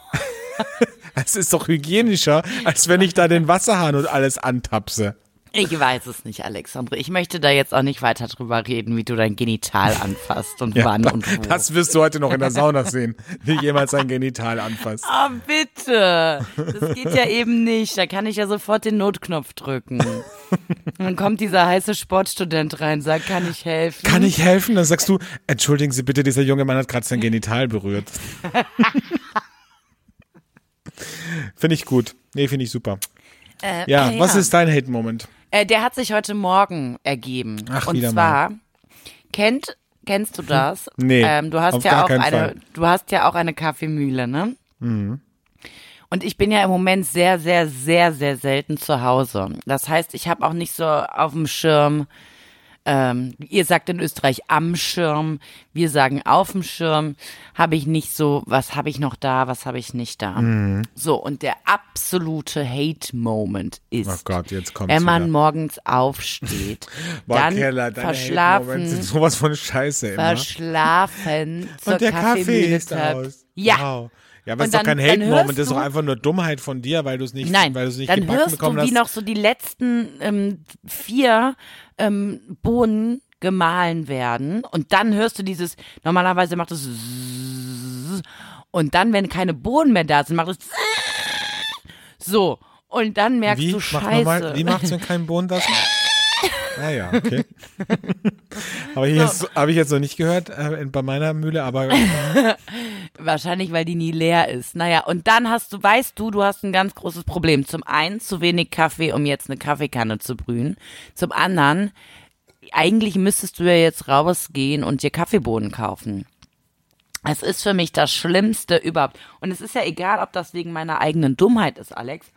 Es ist doch hygienischer, als wenn ich da den Wasserhahn und alles antapse. Ich weiß es nicht, Alexandre. Ich möchte da jetzt auch nicht weiter drüber reden, wie du dein Genital anfasst und wann und wo. Das wirst du heute noch in der Sauna sehen, wie jemand sein Genital anfasst. Oh, bitte. Das geht ja eben nicht. Da kann ich ja sofort den Notknopf drücken. Dann kommt dieser heiße Sportstudent rein, sagt, kann ich helfen? Kann ich helfen? Dann sagst du, entschuldigen Sie bitte, dieser junge Mann hat gerade sein Genital berührt. Finde ich gut. Nee, finde ich super. Äh, Ja, äh, was ist dein Hate-Moment? Äh, der hat sich heute Morgen ergeben. Ach, und zwar, kennt, kennst du das? Nee, Ähm, du hast ja auch eine, Fall. du hast ja auch eine Kaffeemühle, ne? Mhm. Und ich bin ja im Moment sehr, sehr, sehr, sehr selten zu Hause. Das heißt, ich habe auch nicht so auf dem Schirm, ähm, ihr sagt in Österreich am Schirm, wir sagen auf dem Schirm, habe ich nicht so, was habe ich noch da, was habe ich nicht da. Mhm. So, und der absolute Hate-Moment ist, Oh Gott, wenn man wieder. morgens aufsteht, Boah, dann Keller, verschlafen, sind sowas von Scheiße immer. verschlafen zur Und der Kaffee Kaffeemühle ist aus. Ja. Wow. Ja, aber Und ist doch kein Hate-Moment, das ist doch einfach nur Dummheit von dir, weil du es nicht, Nein, weil du es nicht dann gebacken hörst du, wie noch so die letzten ähm, vier ähm, Bohnen gemahlen werden und dann hörst du dieses, normalerweise macht es und dann, wenn keine Bohnen mehr da sind, macht es so und dann merkst Wie? du Mach noch mal, Scheiße. wie macht's, wenn kein Bohnen da ist? Ah ja, okay. aber hier ist- habe ich jetzt noch nicht gehört äh, bei meiner Mühle, aber Wahrscheinlich, weil die nie leer ist. Naja, und dann hast du, weißt du, du hast ein ganz großes Problem. Zum einen zu wenig Kaffee, um jetzt eine Kaffeekanne zu brühen. Zum anderen, eigentlich müsstest du ja jetzt rausgehen und dir Kaffeebohnen kaufen. Es ist für mich das Schlimmste überhaupt. Und es ist ja egal, ob das wegen meiner eigenen Dummheit ist, Alex.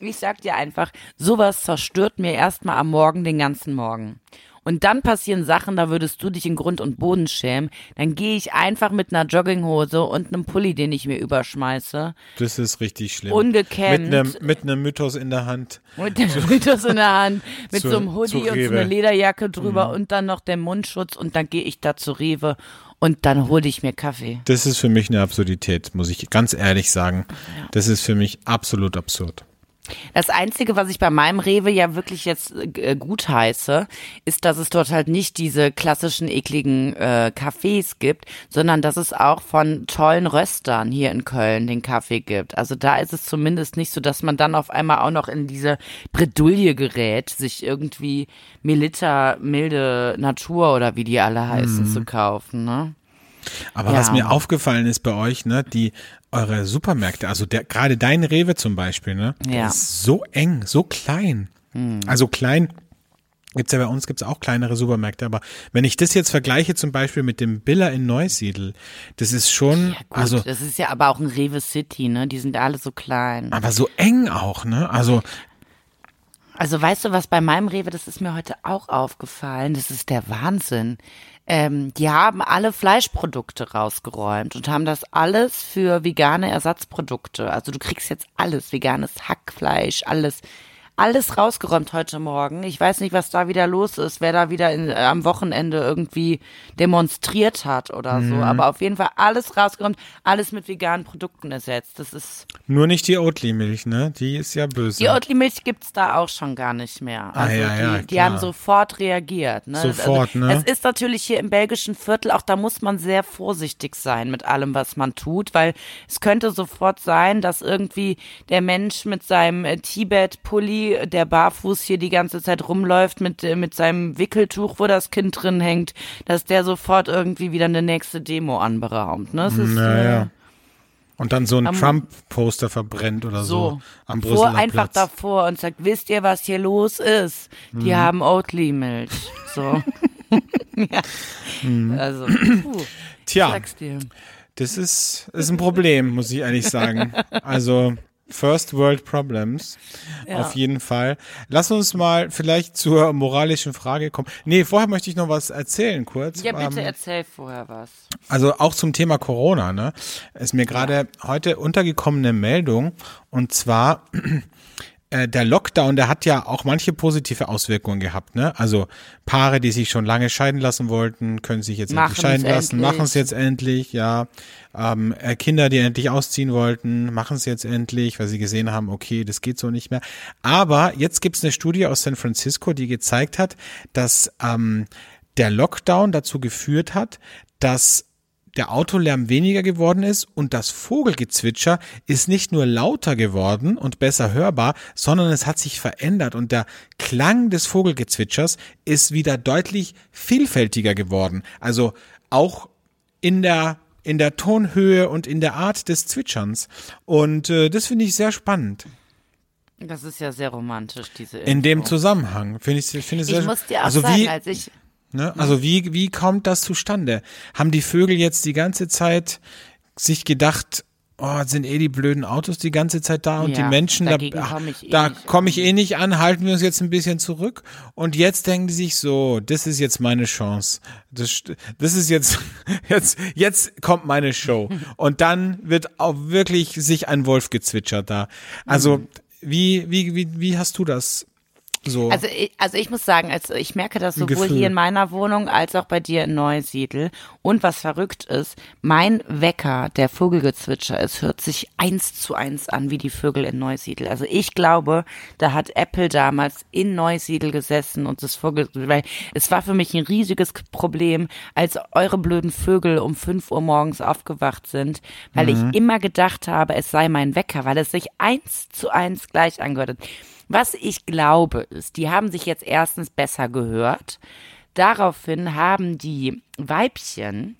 Ich sag dir einfach, sowas zerstört mir erstmal am Morgen den ganzen Morgen. Und dann passieren Sachen, da würdest du dich in Grund und Boden schämen. Dann gehe ich einfach mit einer Jogginghose und einem Pulli, den ich mir überschmeiße. Das ist richtig schlimm. Ungekämmt. Mit einem, mit einem Mythos in der Hand. Mit dem Mythos in der Hand, mit Zu- so einem Hoodie und so einer Lederjacke drüber und dann noch der Mundschutz und dann gehe ich da zu Rewe und dann hole ich mir Kaffee. Das ist für mich eine Absurdität, muss ich ganz ehrlich sagen. Das ist für mich absolut absurd. Das Einzige, was ich bei meinem Rewe ja wirklich jetzt äh, gut heiße, ist, dass es dort halt nicht diese klassischen ekligen äh, Cafés gibt, sondern dass es auch von tollen Röstern hier in Köln den Kaffee gibt. Also da ist es zumindest nicht so, dass man dann auf einmal auch noch in diese Bredouille gerät, sich irgendwie Melita, milde Natur oder wie die alle heißen, zu kaufen. Ne? Aber Ja. was mir aufgefallen ist bei euch, ne, die eure Supermärkte, also der gerade dein Rewe zum Beispiel, ne, Ja. Hm. ist so eng, so klein. Also klein gibt's ja bei uns gibt's auch kleinere Supermärkte, aber wenn ich das jetzt vergleiche zum Beispiel mit dem Billa in Neusiedl, das ist schon, Ja, gut, also das ist ja aber auch ein Rewe City, ne? Die sind alle so klein. aber so eng auch, ne? Also Also weißt du, was bei meinem Rewe, das ist mir heute auch aufgefallen, das ist der Wahnsinn. Ähm, die haben alle Fleischprodukte rausgeräumt und haben das alles für vegane Ersatzprodukte. Also du kriegst jetzt alles, veganes Hackfleisch, alles, alles rausgeräumt heute Morgen. Ich weiß nicht, was da wieder los ist, wer da wieder in, äh, am Wochenende irgendwie demonstriert hat oder so. Aber auf jeden Fall alles rausgeräumt, alles mit veganen Produkten ersetzt. Das ist nur nicht die Oatly-Milch, ne? Die ist ja böse. die Oatly-Milch gibt's da auch schon gar nicht mehr. Ah, Also ja, ja, die, die haben sofort reagiert. Ne? Sofort, also, ne? Es ist natürlich hier im belgischen Viertel, auch da muss man sehr vorsichtig sein mit allem, was man tut, weil es könnte sofort sein, dass irgendwie der Mensch mit seinem äh, Der barfuß hier die ganze Zeit rumläuft, mit, äh, mit seinem Wickeltuch, wo das Kind drin hängt, dass der sofort irgendwie wieder eine nächste Demo anberaumt. Ne? Es ist, naja. äh, Und dann so ein Trump-Poster verbrennt oder so, so, am vor, Brüsseler einfach Platz. davor und sagt, wisst ihr, was hier los ist? Mhm. Die haben Oatly-Milch. So. ja. Mhm. Also, puh, Tja, das ist, ist ein Problem, muss ich ehrlich sagen. Also First World Problems, Ja. auf jeden Fall. Lass uns mal vielleicht zur moralischen Frage kommen. Nee, vorher möchte ich noch was erzählen kurz. Ja, bitte Ähm, erzähl vorher was. Also auch zum Thema Corona, ne? Ist mir gerade heute untergekommene Meldung und zwar äh, der Lockdown, der hat ja auch manche positive Auswirkungen gehabt, ne? Also Paare, die sich schon lange scheiden lassen wollten, können sich jetzt endlich Machen's scheiden lassen, endlich. machen es jetzt endlich, ja. Ähm, äh, Kinder, die endlich ausziehen wollten, machen es jetzt endlich, weil sie gesehen haben, okay, das geht so nicht mehr. Aber jetzt gibt's eine Studie aus San Francisco, die gezeigt hat, dass ähm, der Lockdown dazu geführt hat, dass der Autolärm weniger geworden ist und das Vogelgezwitscher ist nicht nur lauter geworden und besser hörbar, sondern es hat sich verändert und der Klang des Vogelgezwitschers ist wieder deutlich vielfältiger geworden. Also auch in der in der Tonhöhe und in der Art des Zwitscherns. Und äh, das finde ich sehr spannend. Das ist ja sehr romantisch, diese In dem Info. Zusammenhang finde ich, finde ich sehr Ich muss dir auch also sagen, wie, als ich Ne? Also wie, wie kommt das zustande? Haben die Vögel jetzt die ganze Zeit sich gedacht, oh, sind eh die blöden Autos die ganze Zeit da und Ja, die Menschen, da, dagegen komm ich eh da nicht komme ich eh nicht an, halten wir uns jetzt ein bisschen zurück. Und jetzt denken die sich so, das ist jetzt meine Chance. Das, das ist jetzt, jetzt, jetzt kommt meine Show. Und dann wird auch wirklich sich ein Wolf gezwitschert da. Also, Mhm. wie, wie, wie, wie hast du das so? Also ich, also ich muss sagen, also ich merke das sowohl Gefühl. hier in meiner Wohnung als auch bei dir in Neusiedl. Und was verrückt ist, mein Wecker, der Vogelgezwitscher ist, hört sich eins zu eins an wie die Vögel in Neusiedl. Also ich glaube, da hat Apple damals in Neusiedl gesessen und das Vogel, weil es war für mich ein riesiges Problem, als eure blöden Vögel um fünf Uhr morgens aufgewacht sind, weil ich immer gedacht habe, es sei mein Wecker, weil es sich eins zu eins gleich angehört hat. Was ich glaube ist, die haben sich jetzt erstens besser gehört. Daraufhin haben die Weibchen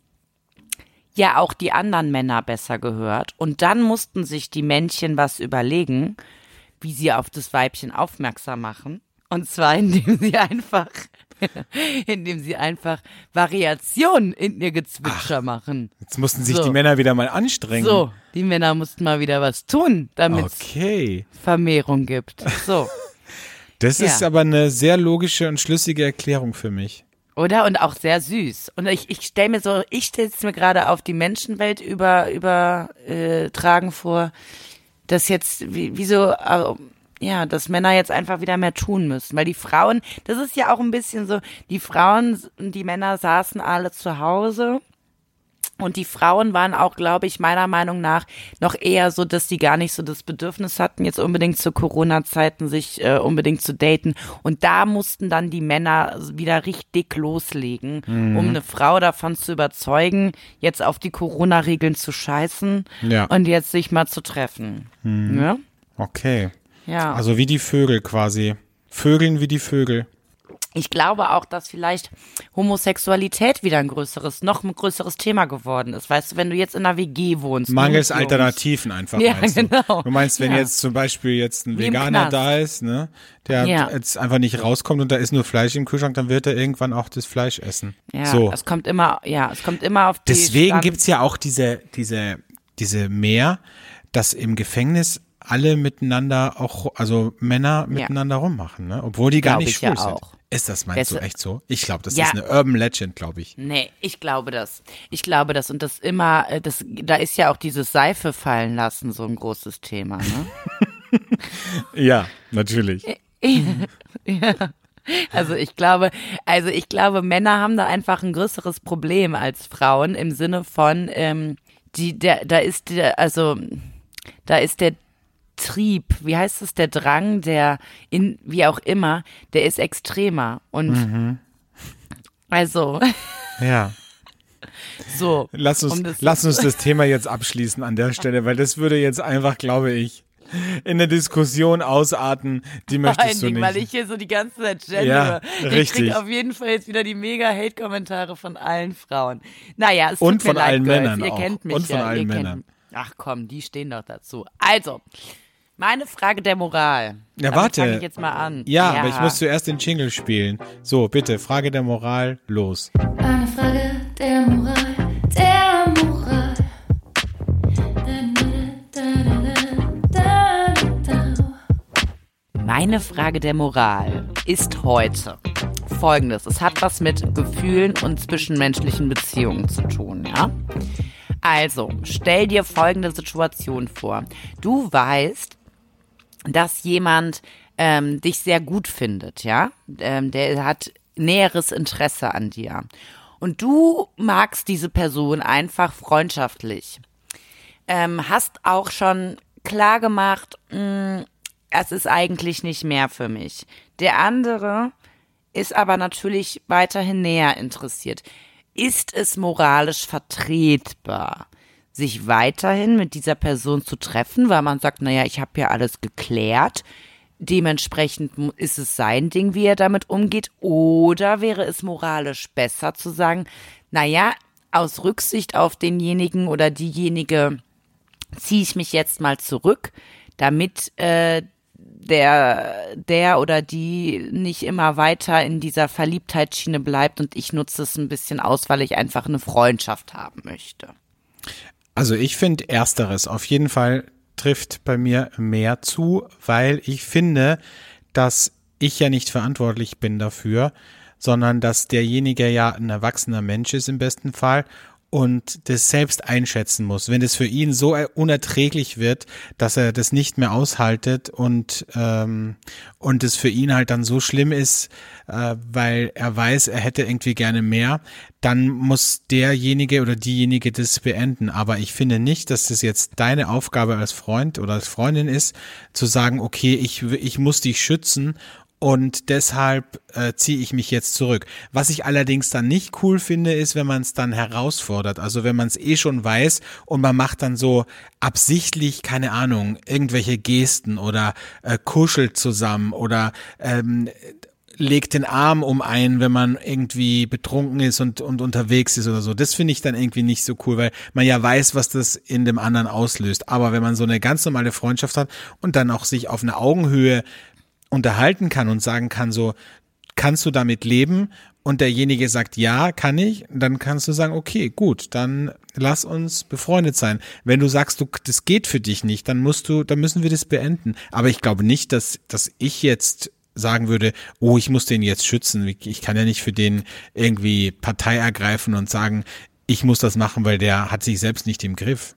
ja auch die anderen Männer besser gehört. Und dann mussten sich die Männchen was überlegen, wie sie auf das Weibchen aufmerksam machen. Und zwar, indem sie einfach indem sie einfach Variationen in ihr Gezwitscher machen. Jetzt mussten sich So. die Männer wieder mal anstrengen. So, die Männer mussten mal wieder was tun, damit es Okay. Vermehrung gibt. So, Das Ja. ist aber eine sehr logische und schlüssige Erklärung für mich. oder? Und auch sehr süß. Und ich, ich stelle mir so, ich stelle es mir gerade auf die Menschenwelt über, über äh, tragen vor, dass jetzt, wie, wie so, äh, ja, dass Männer jetzt einfach wieder mehr tun müssen. Weil die Frauen, das ist ja auch ein bisschen so, die Frauen und die Männer saßen alle zu Hause. Und die Frauen waren auch, glaube ich, meiner Meinung nach noch eher so, dass sie gar nicht so das Bedürfnis hatten, jetzt unbedingt zu Corona-Zeiten sich äh, unbedingt zu daten. Und da mussten dann die Männer wieder richtig loslegen, um eine Frau davon zu überzeugen, jetzt auf die Corona-Regeln zu scheißen Ja. und jetzt sich mal zu treffen. Ja? Okay. Ja. Also wie die Vögel quasi. Vögeln wie die Vögel. Ich glaube auch, dass vielleicht Homosexualität wieder ein größeres, noch ein größeres Thema geworden ist. Weißt du, wenn du jetzt in einer WG wohnst. nur Mangels. Alternativen einfach Ja, meinst du. genau. Du meinst, wenn Ja. jetzt zum Beispiel jetzt ein Wie Veganer da ist, ne, der Ja. jetzt einfach nicht rauskommt und da ist nur Fleisch im Kühlschrank, dann wird er irgendwann auch das Fleisch essen. Ja, so. es kommt immer, ja, es kommt immer auf die Deswegen Stand- gibt's ja auch diese, diese, diese Mehr, dass im Gefängnis alle miteinander auch, also Männer miteinander rummachen, ne? Obwohl die gar Glaub nicht ich ja schwul sind. auch. Ist das meinst du Deshalb- echt so? Ich glaube, das Ja. ist eine Urban Legend, glaube ich. Nee, ich glaube das. Ich glaube das. Und das immer, äh, das, da ist ja auch dieses Seife fallen lassen so ein großes Thema, ne? Ja, natürlich. Also ich glaube, also ich glaube, Männer haben da einfach ein größeres Problem als Frauen im Sinne von, ähm, die, der, da ist der, also da ist der Trieb, wie heißt es, der Drang, der in, wie auch immer, der ist extremer. Und Mhm. also, Ja. so. Lass uns, um das- lass uns das Thema jetzt abschließen an der Stelle, weil das würde jetzt einfach, glaube ich, in eine Diskussion ausarten, die Vor allen möchtest du Dingen, nicht. weil ich hier so die ganze Zeit gender. Ja, ich richtig. krieg auf jeden Fall jetzt wieder die mega Hate-Kommentare von allen Frauen. Naja, es Und tut mir von leid, allen Girls. Männern Ihr auch. kennt mich Und von ja. allen ihr kennt Männern. Ach komm, die stehen doch dazu. Also, meine Frage der Moral. Ja, Damit warte. fang ich jetzt mal an. ja, aber ich muss zuerst den Jingle spielen. So, bitte, Frage der Moral, los. Eine Frage der Moral, der Moral. Meine Frage der Moral ist heute folgendes. Es hat was mit Gefühlen und zwischenmenschlichen Beziehungen zu tun, ja? Also, stell dir folgende Situation vor. Du weißt, dass jemand ähm, dich sehr gut findet, ja? Ähm, der hat näheres Interesse an dir. Und du magst diese Person einfach freundschaftlich. Ähm, hast auch schon klar gemacht, mh, es ist eigentlich nicht mehr für mich. Der andere ist aber natürlich weiterhin näher interessiert. Ist es moralisch vertretbar, sich weiterhin mit dieser Person zu treffen, weil man sagt, naja, ich habe ja alles geklärt. Dementsprechend ist es sein Ding, wie er damit umgeht. Oder wäre es moralisch besser zu sagen, naja, aus Rücksicht auf denjenigen oder diejenige ziehe ich mich jetzt mal zurück, damit äh, der, der oder die nicht immer weiter in dieser Verliebtheitsschiene bleibt und ich nutze es ein bisschen aus, weil ich einfach eine Freundschaft haben möchte. Also ich finde ersteres auf jeden Fall trifft bei mir mehr zu, weil ich finde, dass ich ja nicht verantwortlich bin dafür, sondern dass derjenige ja ein erwachsener Mensch ist im besten Fall und das selbst einschätzen muss. Wenn es für ihn so unerträglich wird, dass er das nicht mehr aushaltet und ähm, und es für ihn halt dann so schlimm ist, äh, weil er weiß, er hätte irgendwie gerne mehr, dann muss derjenige oder diejenige das beenden. Aber ich finde nicht, dass das jetzt deine Aufgabe als Freund oder als Freundin ist, zu sagen, okay, ich ich muss dich schützen und deshalb äh, ziehe ich mich jetzt zurück. Was ich allerdings dann nicht cool finde, ist, wenn man es dann herausfordert. Also wenn man es eh schon weiß und man macht dann so absichtlich, keine Ahnung, irgendwelche Gesten oder äh, kuschelt zusammen oder ähm, legt den Arm um einen, wenn man irgendwie betrunken ist und, und unterwegs ist oder so. Das finde ich dann irgendwie nicht so cool, weil man ja weiß, was das in dem anderen auslöst. Aber wenn man so eine ganz normale Freundschaft hat und dann auch sich auf eine Augenhöhe unterhalten kann und sagen kann so, kannst du damit leben? Und derjenige sagt, ja, kann ich, dann kannst du sagen, okay, gut, dann lass uns befreundet sein. Wenn du sagst, du, das geht für dich nicht, dann musst du, dann müssen wir das beenden. Aber ich glaube nicht, dass, dass ich jetzt sagen würde, oh, ich muss den jetzt schützen. Ich kann ja nicht für den irgendwie Partei ergreifen und sagen, ich muss das machen, weil der hat sich selbst nicht im Griff.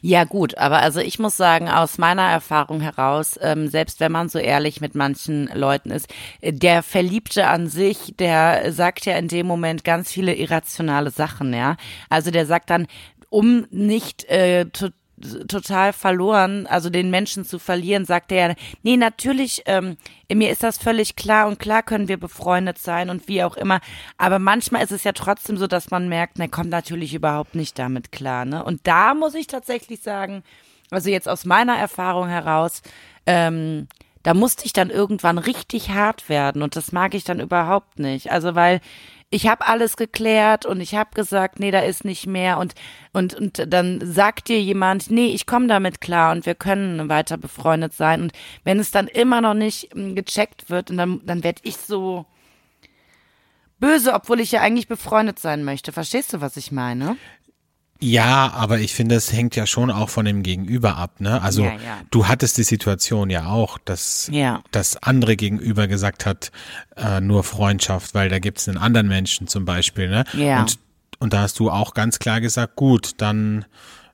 Ja gut, aber also ich muss sagen, aus meiner Erfahrung heraus, ähm, selbst wenn man so ehrlich mit manchen Leuten ist, äh, der Verliebte an sich, der sagt ja in dem Moment ganz viele irrationale Sachen, ja. Also der sagt dann, um nicht äh, total verloren, also den Menschen zu verlieren, sagt er, nee, natürlich, ähm, mir ist das völlig klar und klar können wir befreundet sein und wie auch immer. Aber manchmal ist es ja trotzdem so, dass man merkt, ne, kommt natürlich überhaupt nicht damit klar, ne? Und da muss ich tatsächlich sagen, also jetzt aus meiner Erfahrung heraus, ähm, da musste ich dann irgendwann richtig hart werden und das mag ich dann überhaupt nicht. Also weil ich habe alles geklärt und ich habe gesagt, nee, da ist nicht mehr und und und dann sagt dir jemand, nee, ich komme damit klar und wir können weiter befreundet sein und wenn es dann immer noch nicht hm, gecheckt wird, dann dann werde ich so böse, obwohl ich ja eigentlich befreundet sein möchte. Verstehst du, was ich meine? Ja, aber ich finde, es hängt ja schon auch von dem Gegenüber ab, ne? Also Ja, ja. du hattest die Situation ja auch, dass Ja. das andere Gegenüber gesagt hat, äh, nur Freundschaft, weil da gibt es einen anderen Menschen zum Beispiel, ne? Ja. Und, und da hast du auch ganz klar gesagt, gut, dann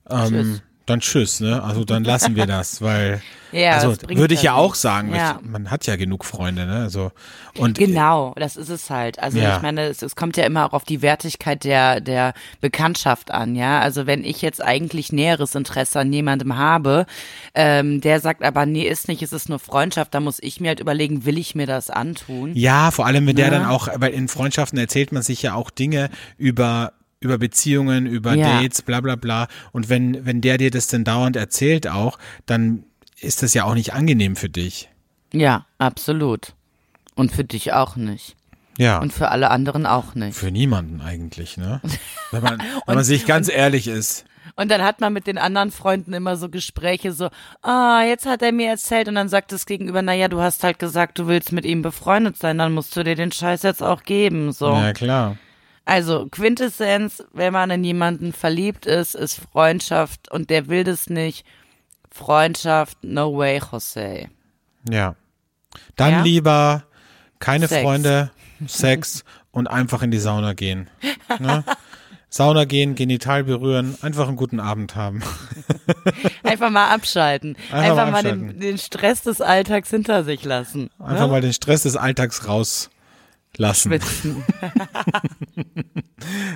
ähm. Dann tschüss, ne? Also dann lassen wir das, weil Ja, also würde ich ja ja auch sagen, Ja. ich, man hat ja genug Freunde, ne? Also und Genau, das ist es halt. Also Ja. ich meine, es, es kommt ja immer auch auf die Wertigkeit der, der Bekanntschaft an, ja. Also wenn ich jetzt eigentlich näheres Interesse an jemandem habe, ähm, der sagt aber, nee, ist nicht, es ist nur Freundschaft, da muss ich mir halt überlegen, will ich mir das antun? Ja, vor allem, wenn der Ja. dann auch, weil in Freundschaften erzählt man sich ja auch Dinge über über Beziehungen, über Ja. Dates, bla bla bla. Und wenn, wenn der dir das denn dauernd erzählt auch, dann ist das ja auch nicht angenehm für dich. Ja, absolut. Und für dich auch nicht. Ja. Und für alle anderen auch nicht. für niemanden eigentlich, ne? Wenn man, wenn man sich ganz ehrlich ist. Und dann hat man mit den anderen Freunden immer so Gespräche, so, ah, jetzt hat er mir erzählt und dann sagt das Gegenüber, naja, du hast halt gesagt, du willst mit ihm befreundet sein, dann musst du dir den Scheiß jetzt auch geben, so. Ja, klar. Also, Quintessenz, wenn man in jemanden verliebt ist, ist Freundschaft und der will das nicht. Freundschaft, no way, Jose. Ja. Dann Ja? lieber keine Sex. Freunde, Sex und einfach in die Sauna gehen. Ne? Sauna gehen, genital berühren, einfach einen guten Abend haben. Einfach mal abschalten. Einfach Einfach, mal mal abschalten. den, den Stress des Alltags hinter sich lassen. Einfach ne? mal den Stress des Alltags rauslassen. Schwitzen.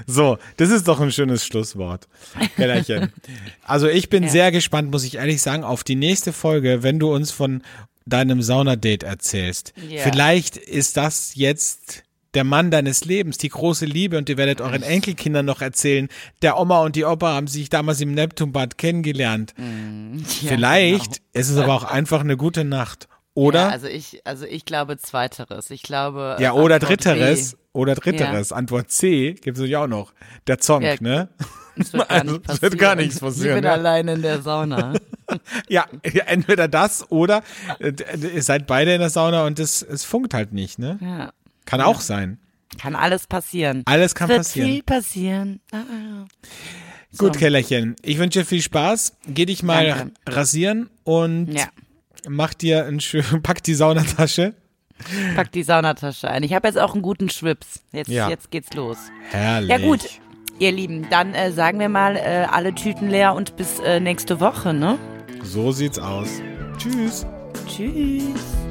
So, das ist doch ein schönes Schlusswort. Kellerchen. Also ich bin Ja. sehr gespannt, muss ich ehrlich sagen, auf die nächste Folge, wenn du uns von deinem Saunadate erzählst. Ja. Vielleicht ist das jetzt der Mann deines Lebens, die große Liebe und ihr werdet euren Enkelkindern noch erzählen, der Oma und die Opa haben sich damals im Neptunbad kennengelernt. Ja, Vielleicht genau. ist es aber auch einfach eine gute Nacht. Oder? Ja, also ich, also ich glaube zweiteres. Ich glaube. Ja, oder Antwort dritteres, B. oder dritteres. Antwort C gibt es natürlich auch noch. Der Zonk, Ja. ne? Es wird gar Also, nicht es wird gar nichts passieren, Ich bin ja. alleine in der Sauna. Ja, ja, entweder das oder äh, ihr seid beide in der Sauna und es, es funkt halt nicht, ne? ja. Kann auch sein. Kann alles passieren. Alles kann wird passieren. viel passieren. Ah, ah. Gut, So. Kellerchen. Ich wünsche dir viel Spaß. Geh dich mal Danke. rasieren und Ja. Mach dir ein schön, pack die Saunatasche. Pack die Saunatasche ein. Ich habe jetzt auch einen guten Schwips. Jetzt, Ja. jetzt geht's los. Herrlich. Ja gut, ihr Lieben, dann äh, sagen wir mal äh, alle Tüten leer und bis äh, nächste Woche, ne? So sieht's aus. Tschüss. Tschüss.